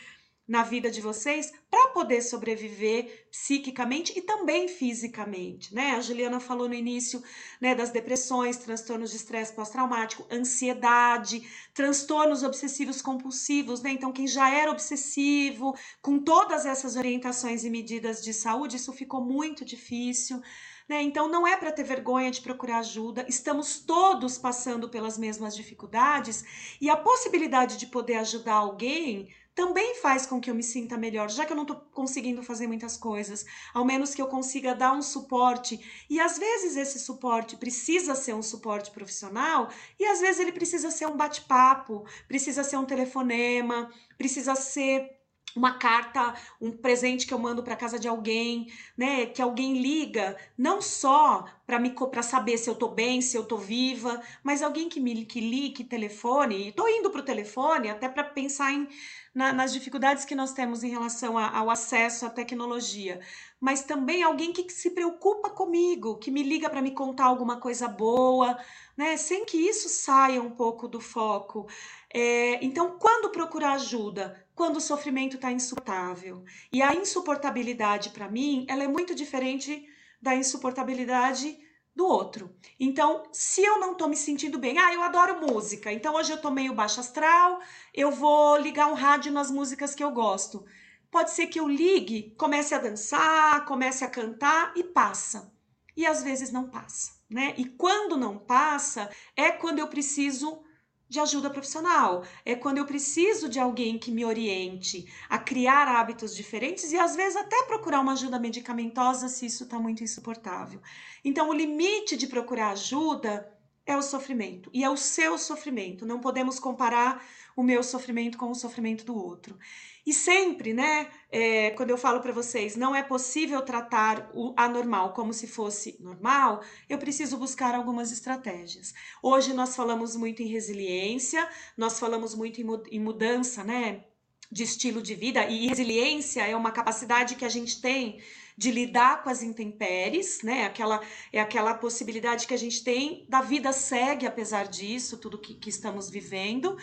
na vida de vocês para poder sobreviver psiquicamente e também fisicamente, né? A Juliana falou no início, né, das depressões, transtornos de estresse pós-traumático, ansiedade, transtornos obsessivos compulsivos, né? Então quem já era obsessivo, com todas essas orientações e medidas de saúde, isso ficou muito difícil. Né? Então não é para ter vergonha de procurar ajuda, estamos todos passando pelas mesmas dificuldades e a possibilidade de poder ajudar alguém também faz com que eu me sinta melhor, já que eu não estou conseguindo fazer muitas coisas, ao menos que eu consiga dar um suporte. E às vezes esse suporte precisa ser um suporte profissional, e às vezes ele precisa ser um bate-papo, precisa ser um telefonema, precisa ser uma carta, um presente que eu mando para casa de alguém, né? Que alguém liga, não só para me para saber se eu tô bem, se eu tô viva, mas alguém que me que ligue, que telefone. E tô indo pro telefone até para pensar em na, nas dificuldades que nós temos em relação a, ao acesso à tecnologia, mas também alguém que se preocupa comigo, que me liga para me contar alguma coisa boa, né? Sem que isso saia um pouco do foco. É, então, quando procurar ajuda? Quando o sofrimento está insuportável. E a insuportabilidade, para mim, ela é muito diferente da insuportabilidade do outro. Então, se eu não tô me sentindo bem, ah, eu adoro música, então hoje eu tô meio baixo astral, eu vou ligar um rádio nas músicas que eu gosto. Pode ser que eu ligue, comece a dançar, comece a cantar e passa. E às vezes não passa, né? E quando não passa, é quando eu preciso de ajuda profissional. É quando eu preciso de alguém que me oriente a criar hábitos diferentes e às vezes até procurar uma ajuda medicamentosa se isso está muito insuportável. Então, o limite de procurar ajuda é o sofrimento e é o seu sofrimento. Não podemos comparar o meu sofrimento com o sofrimento do outro. E sempre, né, é, quando eu falo para vocês, não é possível tratar o anormal como se fosse normal, eu preciso buscar algumas estratégias. Hoje nós falamos muito em resiliência, nós falamos muito em mudança, né, de estilo de vida, e resiliência é uma capacidade que a gente tem de lidar com as intempéries, né? Aquela é aquela possibilidade que a gente tem da vida segue apesar disso, tudo que, que estamos vivendo.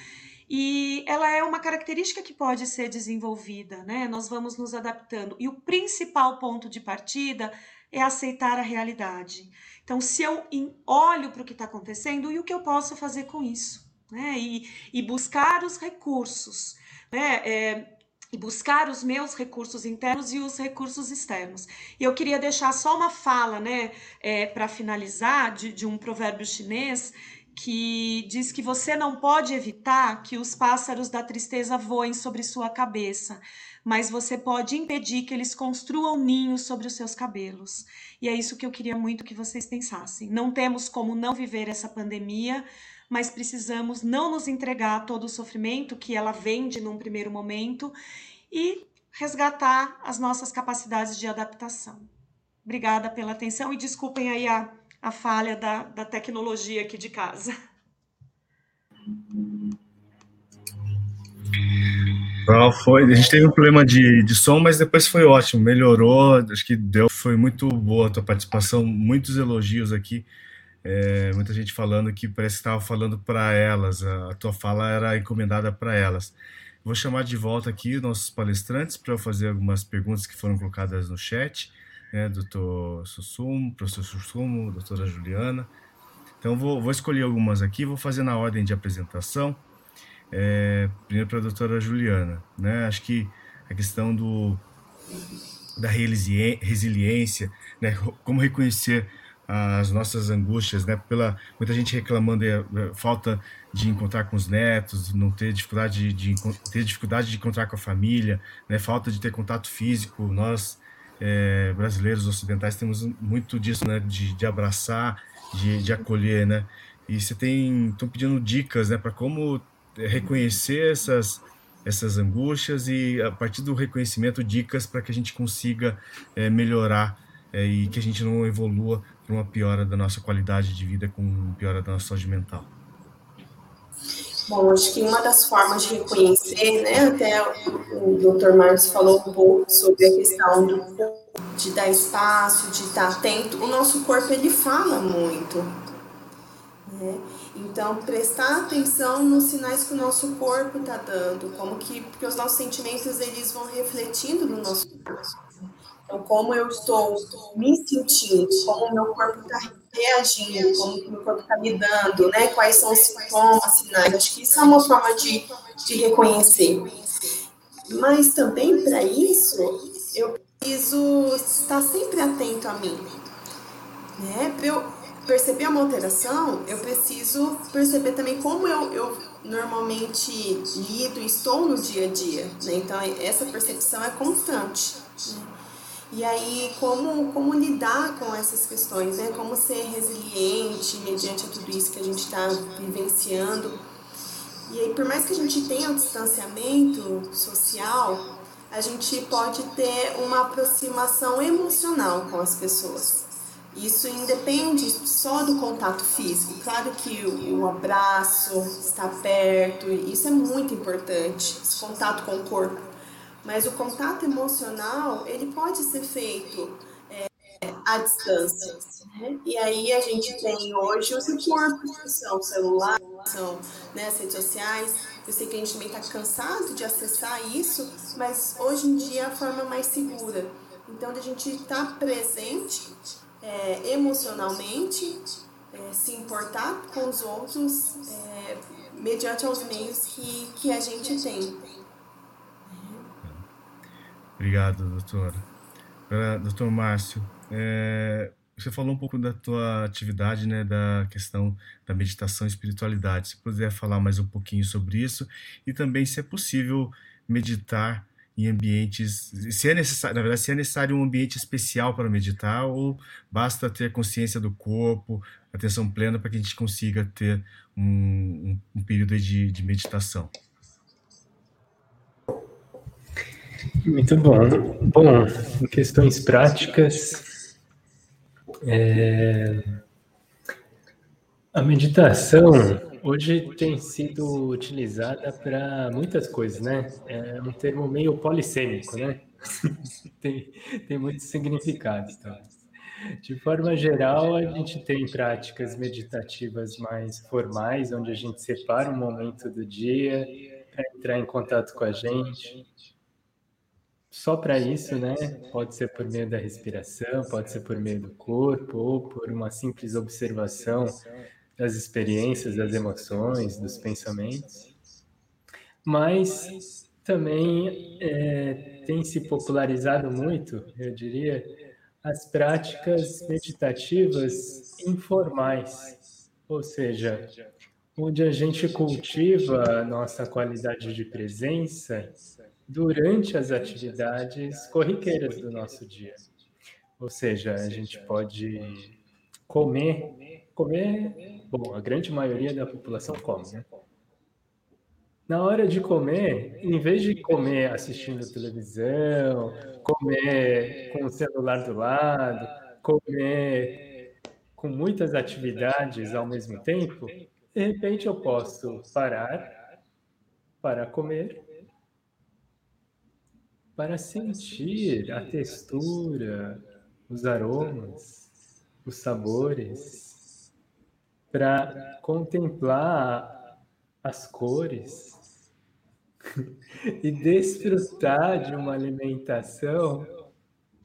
E ela é uma característica que pode ser desenvolvida, né? Nós vamos nos adaptando. E o principal ponto de partida é aceitar a realidade. Então, se eu olho para o que está acontecendo e o que eu posso fazer com isso, né? E, e buscar os recursos, né? É, e buscar os meus recursos internos e os recursos externos. E eu queria deixar só uma fala, né, é, para finalizar, de, de um provérbio chinês que diz que você não pode evitar que os pássaros da tristeza voem sobre sua cabeça, mas você pode impedir que eles construam ninhos sobre os seus cabelos. E é isso que eu queria muito que vocês pensassem. Não temos como não viver essa pandemia, mas precisamos não nos entregar a todo o sofrimento que ela vende num primeiro momento e resgatar as nossas capacidades de adaptação. Obrigada pela atenção e desculpem aí a a falha da, da tecnologia aqui de casa. Não, foi. A gente teve um problema de, de som, mas depois foi ótimo, melhorou. Acho que deu, foi muito boa a tua participação, muitos elogios aqui. É, muita gente falando que parece que estava falando para elas, a, a, tua fala era encomendada para elas. Vou chamar de volta aqui nossos palestrantes para fazer algumas perguntas que foram colocadas no chat né, doutor Sussumo, professor Sussumo, doutora Juliana. Então, vou, vou escolher algumas aqui, vou fazer na ordem de apresentação. É, primeiro para a doutora Juliana. Né? Acho que a questão do, da resiliência, né? como reconhecer as nossas angústias, né? Pela muita gente reclamando da falta de encontrar com os netos, não ter dificuldade de, de, ter dificuldade de encontrar com a família, né? Falta de ter contato físico. Nós é, brasileiros ocidentais temos muito disso, né, de, de abraçar, de, de acolher, né, e você tem, estão pedindo dicas, né, para como reconhecer essas, essas angústias e, a partir do reconhecimento, dicas para que a gente consiga é, melhorar é, e que a gente não evolua para uma piora da nossa qualidade de vida com piora da nossa saúde mental. Bom, acho que uma das formas de reconhecer, né, até o, Dr. Marcos falou um pouco sobre a questão do de dar espaço, de estar atento. O nosso corpo ele fala muito, né? Então, prestar atenção nos sinais que o nosso corpo está dando, como que porque os nossos sentimentos eles vão refletindo no nosso corpo. Então, como eu estou me sentindo, como o meu corpo está reagindo, como o meu corpo está me dando, né? Quais são os sintomas, sinais. Acho que isso é uma forma de, de reconhecer. Mas também para isso, eu preciso estar sempre atento a mim. Né? Para eu perceber uma alteração, eu preciso perceber também como eu, eu normalmente lido e estou no dia a dia. Né? Então, essa percepção é constante. Né? E aí, como, como lidar com essas questões, né? Como ser resiliente mediante tudo isso que a gente está vivenciando. E aí, por mais que a gente tenha um distanciamento social, a gente pode ter uma aproximação emocional com as pessoas. Isso independe só do contato físico. Claro que o abraço, estar perto, isso é muito importante, esse contato com o corpo. Mas o contato emocional, ele pode ser feito é, à distância. Né? E aí a gente tem hoje os recursos que são celular, são né, as redes sociais. Eu sei que a gente também está cansado de acessar isso, mas hoje em dia é a forma mais segura. Então, a gente estar tá presente é, emocionalmente, é, se importar com os outros, é, mediante os meios que, que a gente tem. Obrigado, doutora. doutor Márcio, é, você falou um pouco da tua atividade, né, da questão da meditação e espiritualidade. Se puder falar mais um pouquinho sobre isso e também se é possível meditar em ambientes, se é necessário, na verdade, se é necessário um ambiente especial para meditar ou basta ter consciência do corpo, atenção plena para que a gente consiga ter um, um, um período de, de meditação. Muito bom. Bom, questões práticas, é... a meditação hoje tem sido utilizada para muitas coisas, né? É um termo meio polissêmico, né? tem, tem muitos significados. Então. De forma geral, a gente tem práticas meditativas mais formais, onde a gente separa um momento do dia para entrar em contato com a gente. Só para isso, né? Pode ser por meio da respiração, pode ser por meio do corpo, ou por uma simples observação das experiências, das emoções, dos pensamentos. Mas também é, tem se popularizado muito, eu diria, as práticas meditativas informais, ou seja, onde a gente cultiva a nossa qualidade de presença durante as atividades corriqueiras do nosso dia. Ou seja, a gente pode comer, comer, bom, a grande maioria da população come, né? Na hora de comer, em vez de comer assistindo televisão, comer com o celular do lado, comer com muitas atividades ao mesmo tempo, de repente eu posso parar para comer, para sentir a textura, os aromas, os sabores, para contemplar as cores e desfrutar de uma alimentação,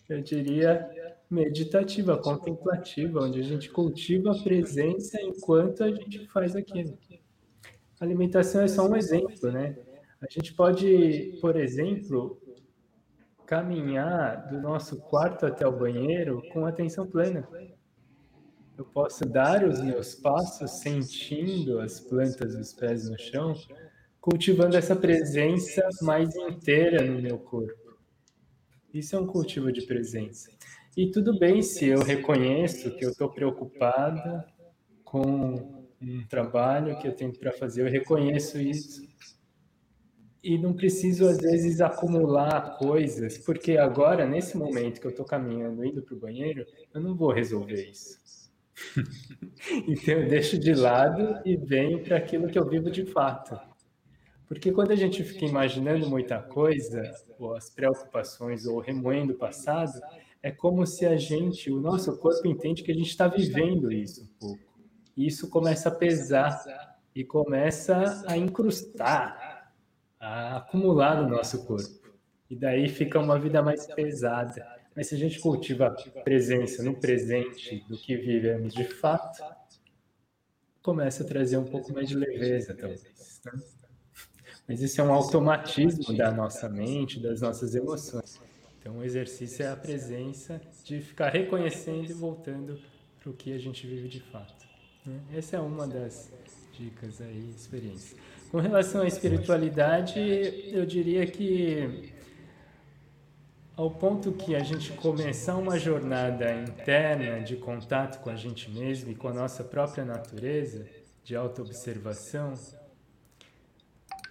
eu diria, meditativa, contemplativa, onde a gente cultiva a presença enquanto a gente faz aquilo. A alimentação é só um exemplo, né? A gente pode, por exemplo, caminhar do nosso quarto até o banheiro com atenção plena. Eu posso dar os meus passos sentindo as plantas dos pés no chão cultivando essa presença mais inteira no meu corpo. Isso é um cultivo de presença. E tudo bem se eu reconheço que eu estou preocupada com um trabalho que eu tenho para fazer, eu reconheço isso. E não preciso, às vezes, acumular coisas, porque agora, nesse momento que eu estou caminhando, indo para o banheiro, eu não vou resolver isso. então eu deixo de lado e venho para aquilo que eu vivo de fato. Porque quando a gente fica imaginando muita coisa, ou as preocupações, ou remoendo o passado, é como se a gente, o nosso corpo entende que a gente está vivendo isso um pouco. E isso começa a pesar e começa a incrustar, a acumular no nosso corpo. E daí fica uma vida mais pesada. Mas se a gente cultiva a presença no presente do que vivemos de fato, começa a trazer um pouco mais de leveza, talvez. Né? Mas isso é um automatismo da nossa mente, das nossas emoções. Então, o exercício é a presença de ficar reconhecendo e voltando para o que a gente vive de fato. Né? Essa é uma das dicas aí, experiência. Com relação à espiritualidade, eu diria que ao ponto que a gente começar uma jornada interna de contato com a gente mesmo e com a nossa própria natureza, de autoobservação,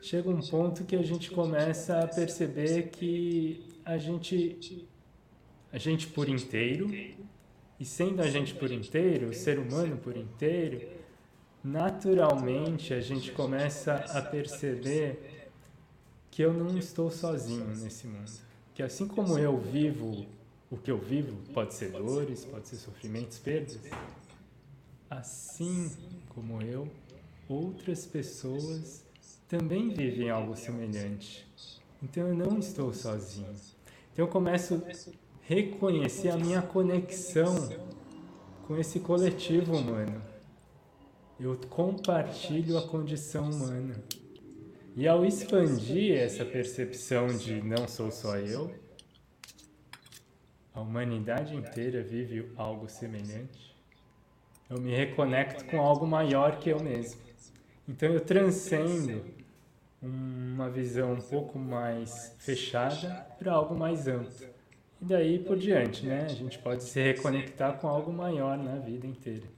chega um ponto que a gente começa a perceber que a gente, a gente por inteiro, e sendo a gente por inteiro, o ser humano por inteiro, naturalmente a gente começa a perceber que eu não estou sozinho nesse mundo. Que assim como eu vivo o que eu vivo, pode ser dores, pode ser sofrimentos, perdas, assim como eu, outras pessoas também vivem algo semelhante. Então eu não estou sozinho. Então eu começo a reconhecer a minha conexão com esse coletivo humano. Eu compartilho a condição humana. E ao expandir essa percepção de não sou só eu, a humanidade inteira vive algo semelhante. Eu me reconecto com algo maior que eu mesmo. Então eu transcendo uma visão um pouco mais fechada para algo mais amplo. E daí por diante, né? A gente pode se reconectar com algo maior na vida inteira.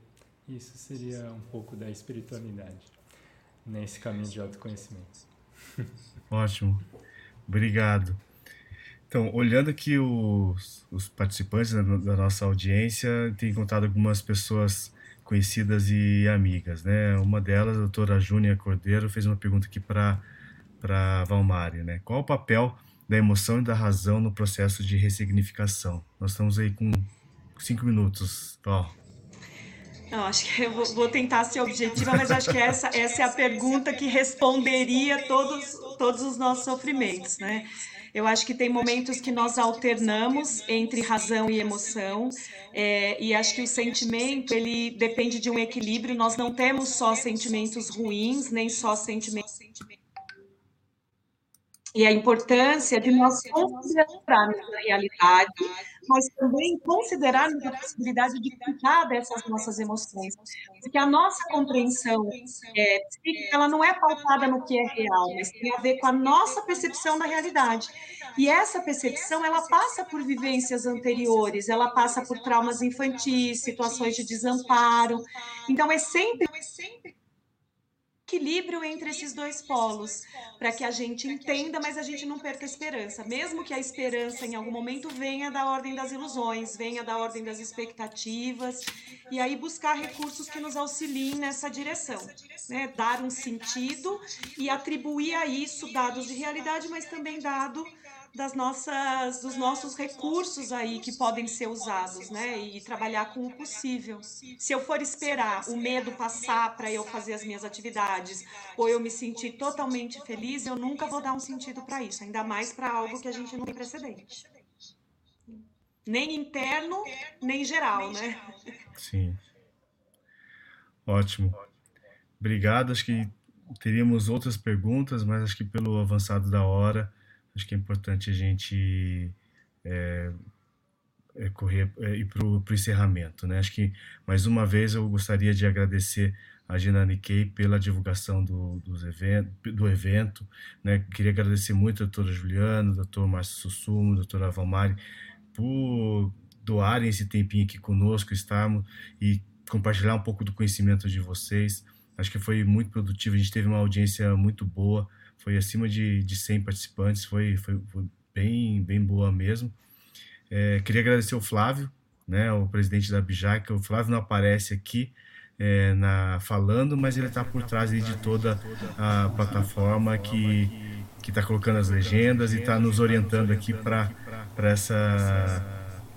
Isso seria um pouco da espiritualidade nesse caminho de autoconhecimento. Ótimo, obrigado. Então, olhando aqui os, os participantes da, da, nossa audiência, tem encontrado algumas pessoas conhecidas e amigas, né? Uma delas, a doutora Júnia Cordeiro, fez uma pergunta aqui para para Valmari, né? Qual o papel da emoção e da razão no processo de ressignificação? Nós estamos aí com cinco minutos, Val. Não, acho que eu vou tentar ser objetiva, mas acho que essa, essa é a pergunta que responderia todos, todos os nossos sofrimentos, né? Eu acho que tem momentos que nós alternamos entre razão e emoção, é, e acho que o sentimento ele depende de um equilíbrio. Nós não temos só sentimentos ruins, nem só sentimentos e a importância de nós considerarmos a realidade, mas também considerarmos a possibilidade de cuidar dessas nossas emoções, porque a nossa compreensão é, ela não é pautada no que é real, mas tem a ver com a nossa percepção da realidade. E essa percepção, ela passa por vivências anteriores, ela passa por traumas infantis, situações de desamparo. Então é sempre equilíbrio entre esses dois polos, para que a gente entenda, mas a gente não perca a esperança, mesmo que a esperança em algum momento venha da ordem das ilusões, venha da ordem das expectativas, e aí buscar recursos que nos auxiliem nessa direção, né? Dar um sentido e atribuir a isso dados de realidade, mas também dado das nossas, dos nossos recursos aí que podem ser usados, né? E trabalhar com o possível. Se eu for esperar o medo passar para eu fazer as minhas atividades, ou eu me sentir totalmente feliz, eu nunca vou dar um sentido para isso, ainda mais para algo que a gente não tem precedente. Nem interno, nem geral, né? Sim. Ótimo. Obrigado. Acho que teríamos outras perguntas, mas acho que pelo avançado da hora acho que é importante a gente é, é correr é, ir para o encerramento. Né? Acho que, mais uma vez, eu gostaria de agradecer a Gina Nikkei pela divulgação do, dos evento, do evento. Né? Queria agradecer muito a doutora Juliana, doutor Márcio Sussumo, doutora Valmari, por doarem esse tempinho aqui conosco, estarmos e compartilhar um pouco do conhecimento de vocês. Acho que foi muito produtivo, a gente teve uma audiência muito boa foi acima de, de 100 participantes, foi, foi, foi bem, bem boa mesmo. É, queria agradecer o Flávio, né, o presidente da Bijac, o Flávio não aparece aqui é, na, falando, mas ele está por trás de toda a plataforma que que está colocando as legendas e está nos orientando aqui para essa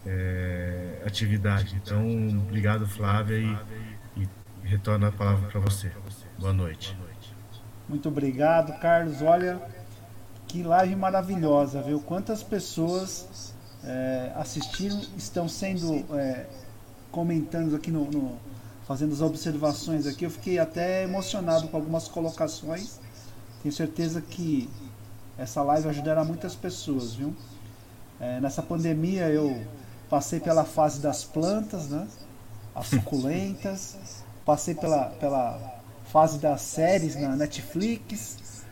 é, atividade. Então, obrigado, Flávia, e, e retorno a palavra para você. Boa noite. Muito obrigado, Carlos. Olha, que live maravilhosa, viu? Quantas pessoas é, assistiram, estão sendo é, comentando aqui no, no, fazendo as observações aqui. Eu fiquei até emocionado com algumas colocações. Tenho certeza que essa live ajudará muitas pessoas, viu? É, nessa pandemia eu passei pela fase das plantas, né? As suculentas, passei pela, pela fase das séries na Netflix,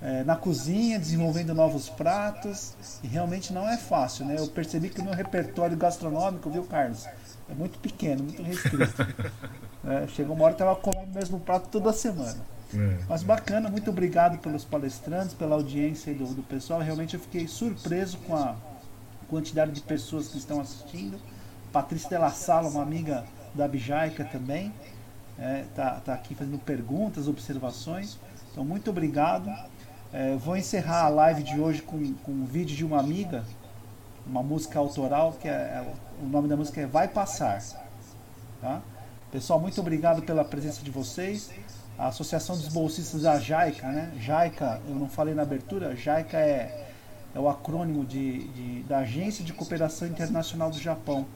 é, na cozinha, desenvolvendo novos pratos. E realmente não é fácil, né? Eu percebi que o meu repertório gastronômico, viu, Carlos? É muito pequeno, muito restrito. é, chegou uma hora que eu estava comendo o mesmo prato toda semana. É. Mas bacana, muito obrigado pelos palestrantes, pela audiência do, do pessoal. Realmente eu fiquei surpreso com a quantidade de pessoas que estão assistindo. Patrícia Della Sala, uma amiga da Bijaica também é, tá, tá aqui fazendo perguntas, observações. Então, muito obrigado. É, vou encerrar a live de hoje com, com um vídeo de uma amiga, uma música autoral, que é, é, o nome da música é Vai Passar. Tá? Pessoal, muito obrigado pela presença de vocês. A Associação dos Bolsistas da JAICA, né? JAICA, eu não falei na abertura, JAICA é, é o acrônimo de, de, da Agência de Cooperação Internacional do Japão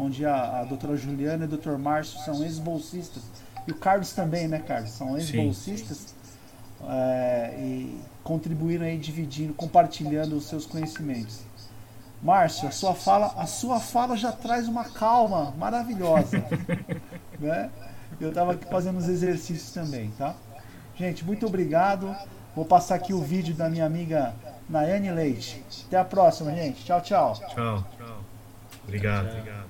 onde a, a doutora Juliana e o doutor Márcio são ex-bolsistas. E o Carlos também, né, Carlos? São ex-bolsistas. É, e contribuíram aí dividindo, compartilhando os seus conhecimentos. Márcio, a sua fala, a sua fala já traz uma calma maravilhosa, né? Eu estava aqui fazendo os exercícios também, tá? Gente, muito obrigado. Vou passar aqui o vídeo da minha amiga Nayane Leite. Até a próxima, gente. Tchau, tchau. Tchau. tchau. Obrigado.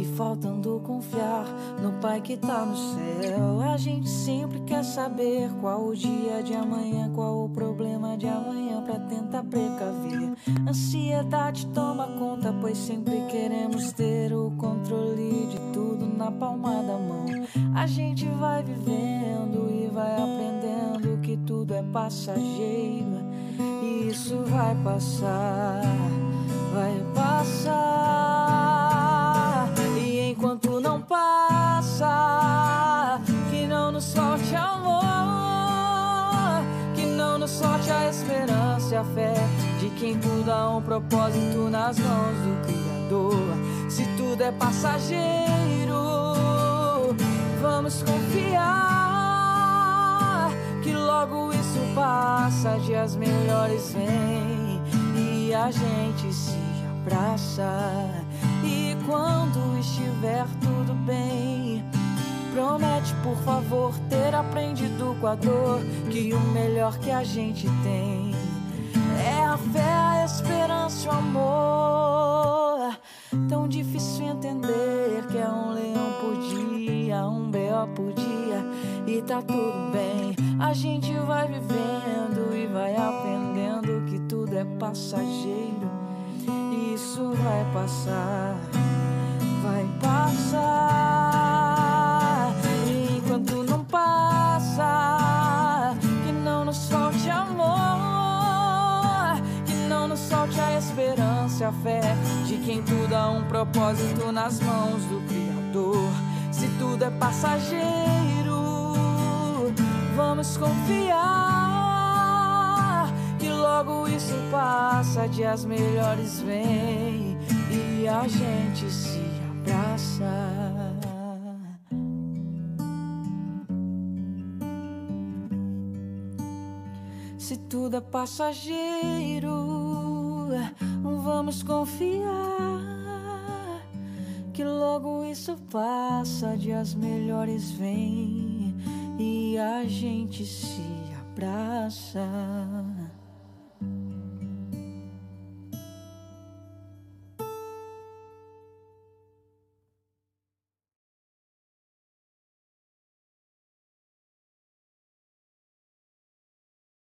faltando confiar no Pai que tá no céu. A gente sempre quer saber qual o dia de amanhã, qual o problema de amanhã pra tentar precaver. Ansiedade toma conta, pois sempre queremos ter o controle de tudo na palma da mão. A gente vai vivendo e vai aprendendo que tudo é passageiro isso vai passar, vai passar. Não passa, que não nos solte amor, que não nos solte a esperança e a fé de quem tudo há um propósito nas mãos do Criador. Se tudo é passageiro, vamos confiar que logo isso passa, dias melhores vêm e a gente se abraça. E quando estiver bem, promete por favor ter aprendido com a dor que o melhor que a gente tem é a fé, a esperança, o amor. Tão difícil entender que é um leão por dia, um B.O. por dia e tá tudo bem. A gente vai vivendo e vai aprendendo que tudo é passageiro. E isso vai passar, vai passar. E enquanto não passa, que não nos falte amor, que não nos falte a esperança, a fé de quem tudo há um propósito nas mãos do Criador. Se tudo é passageiro vamos confiar que logo isso passa, dias melhores vêm e a gente se abraça. Se tudo é passageiro, vamos confiar que logo isso passa, dias melhores vêm e a gente se abraça.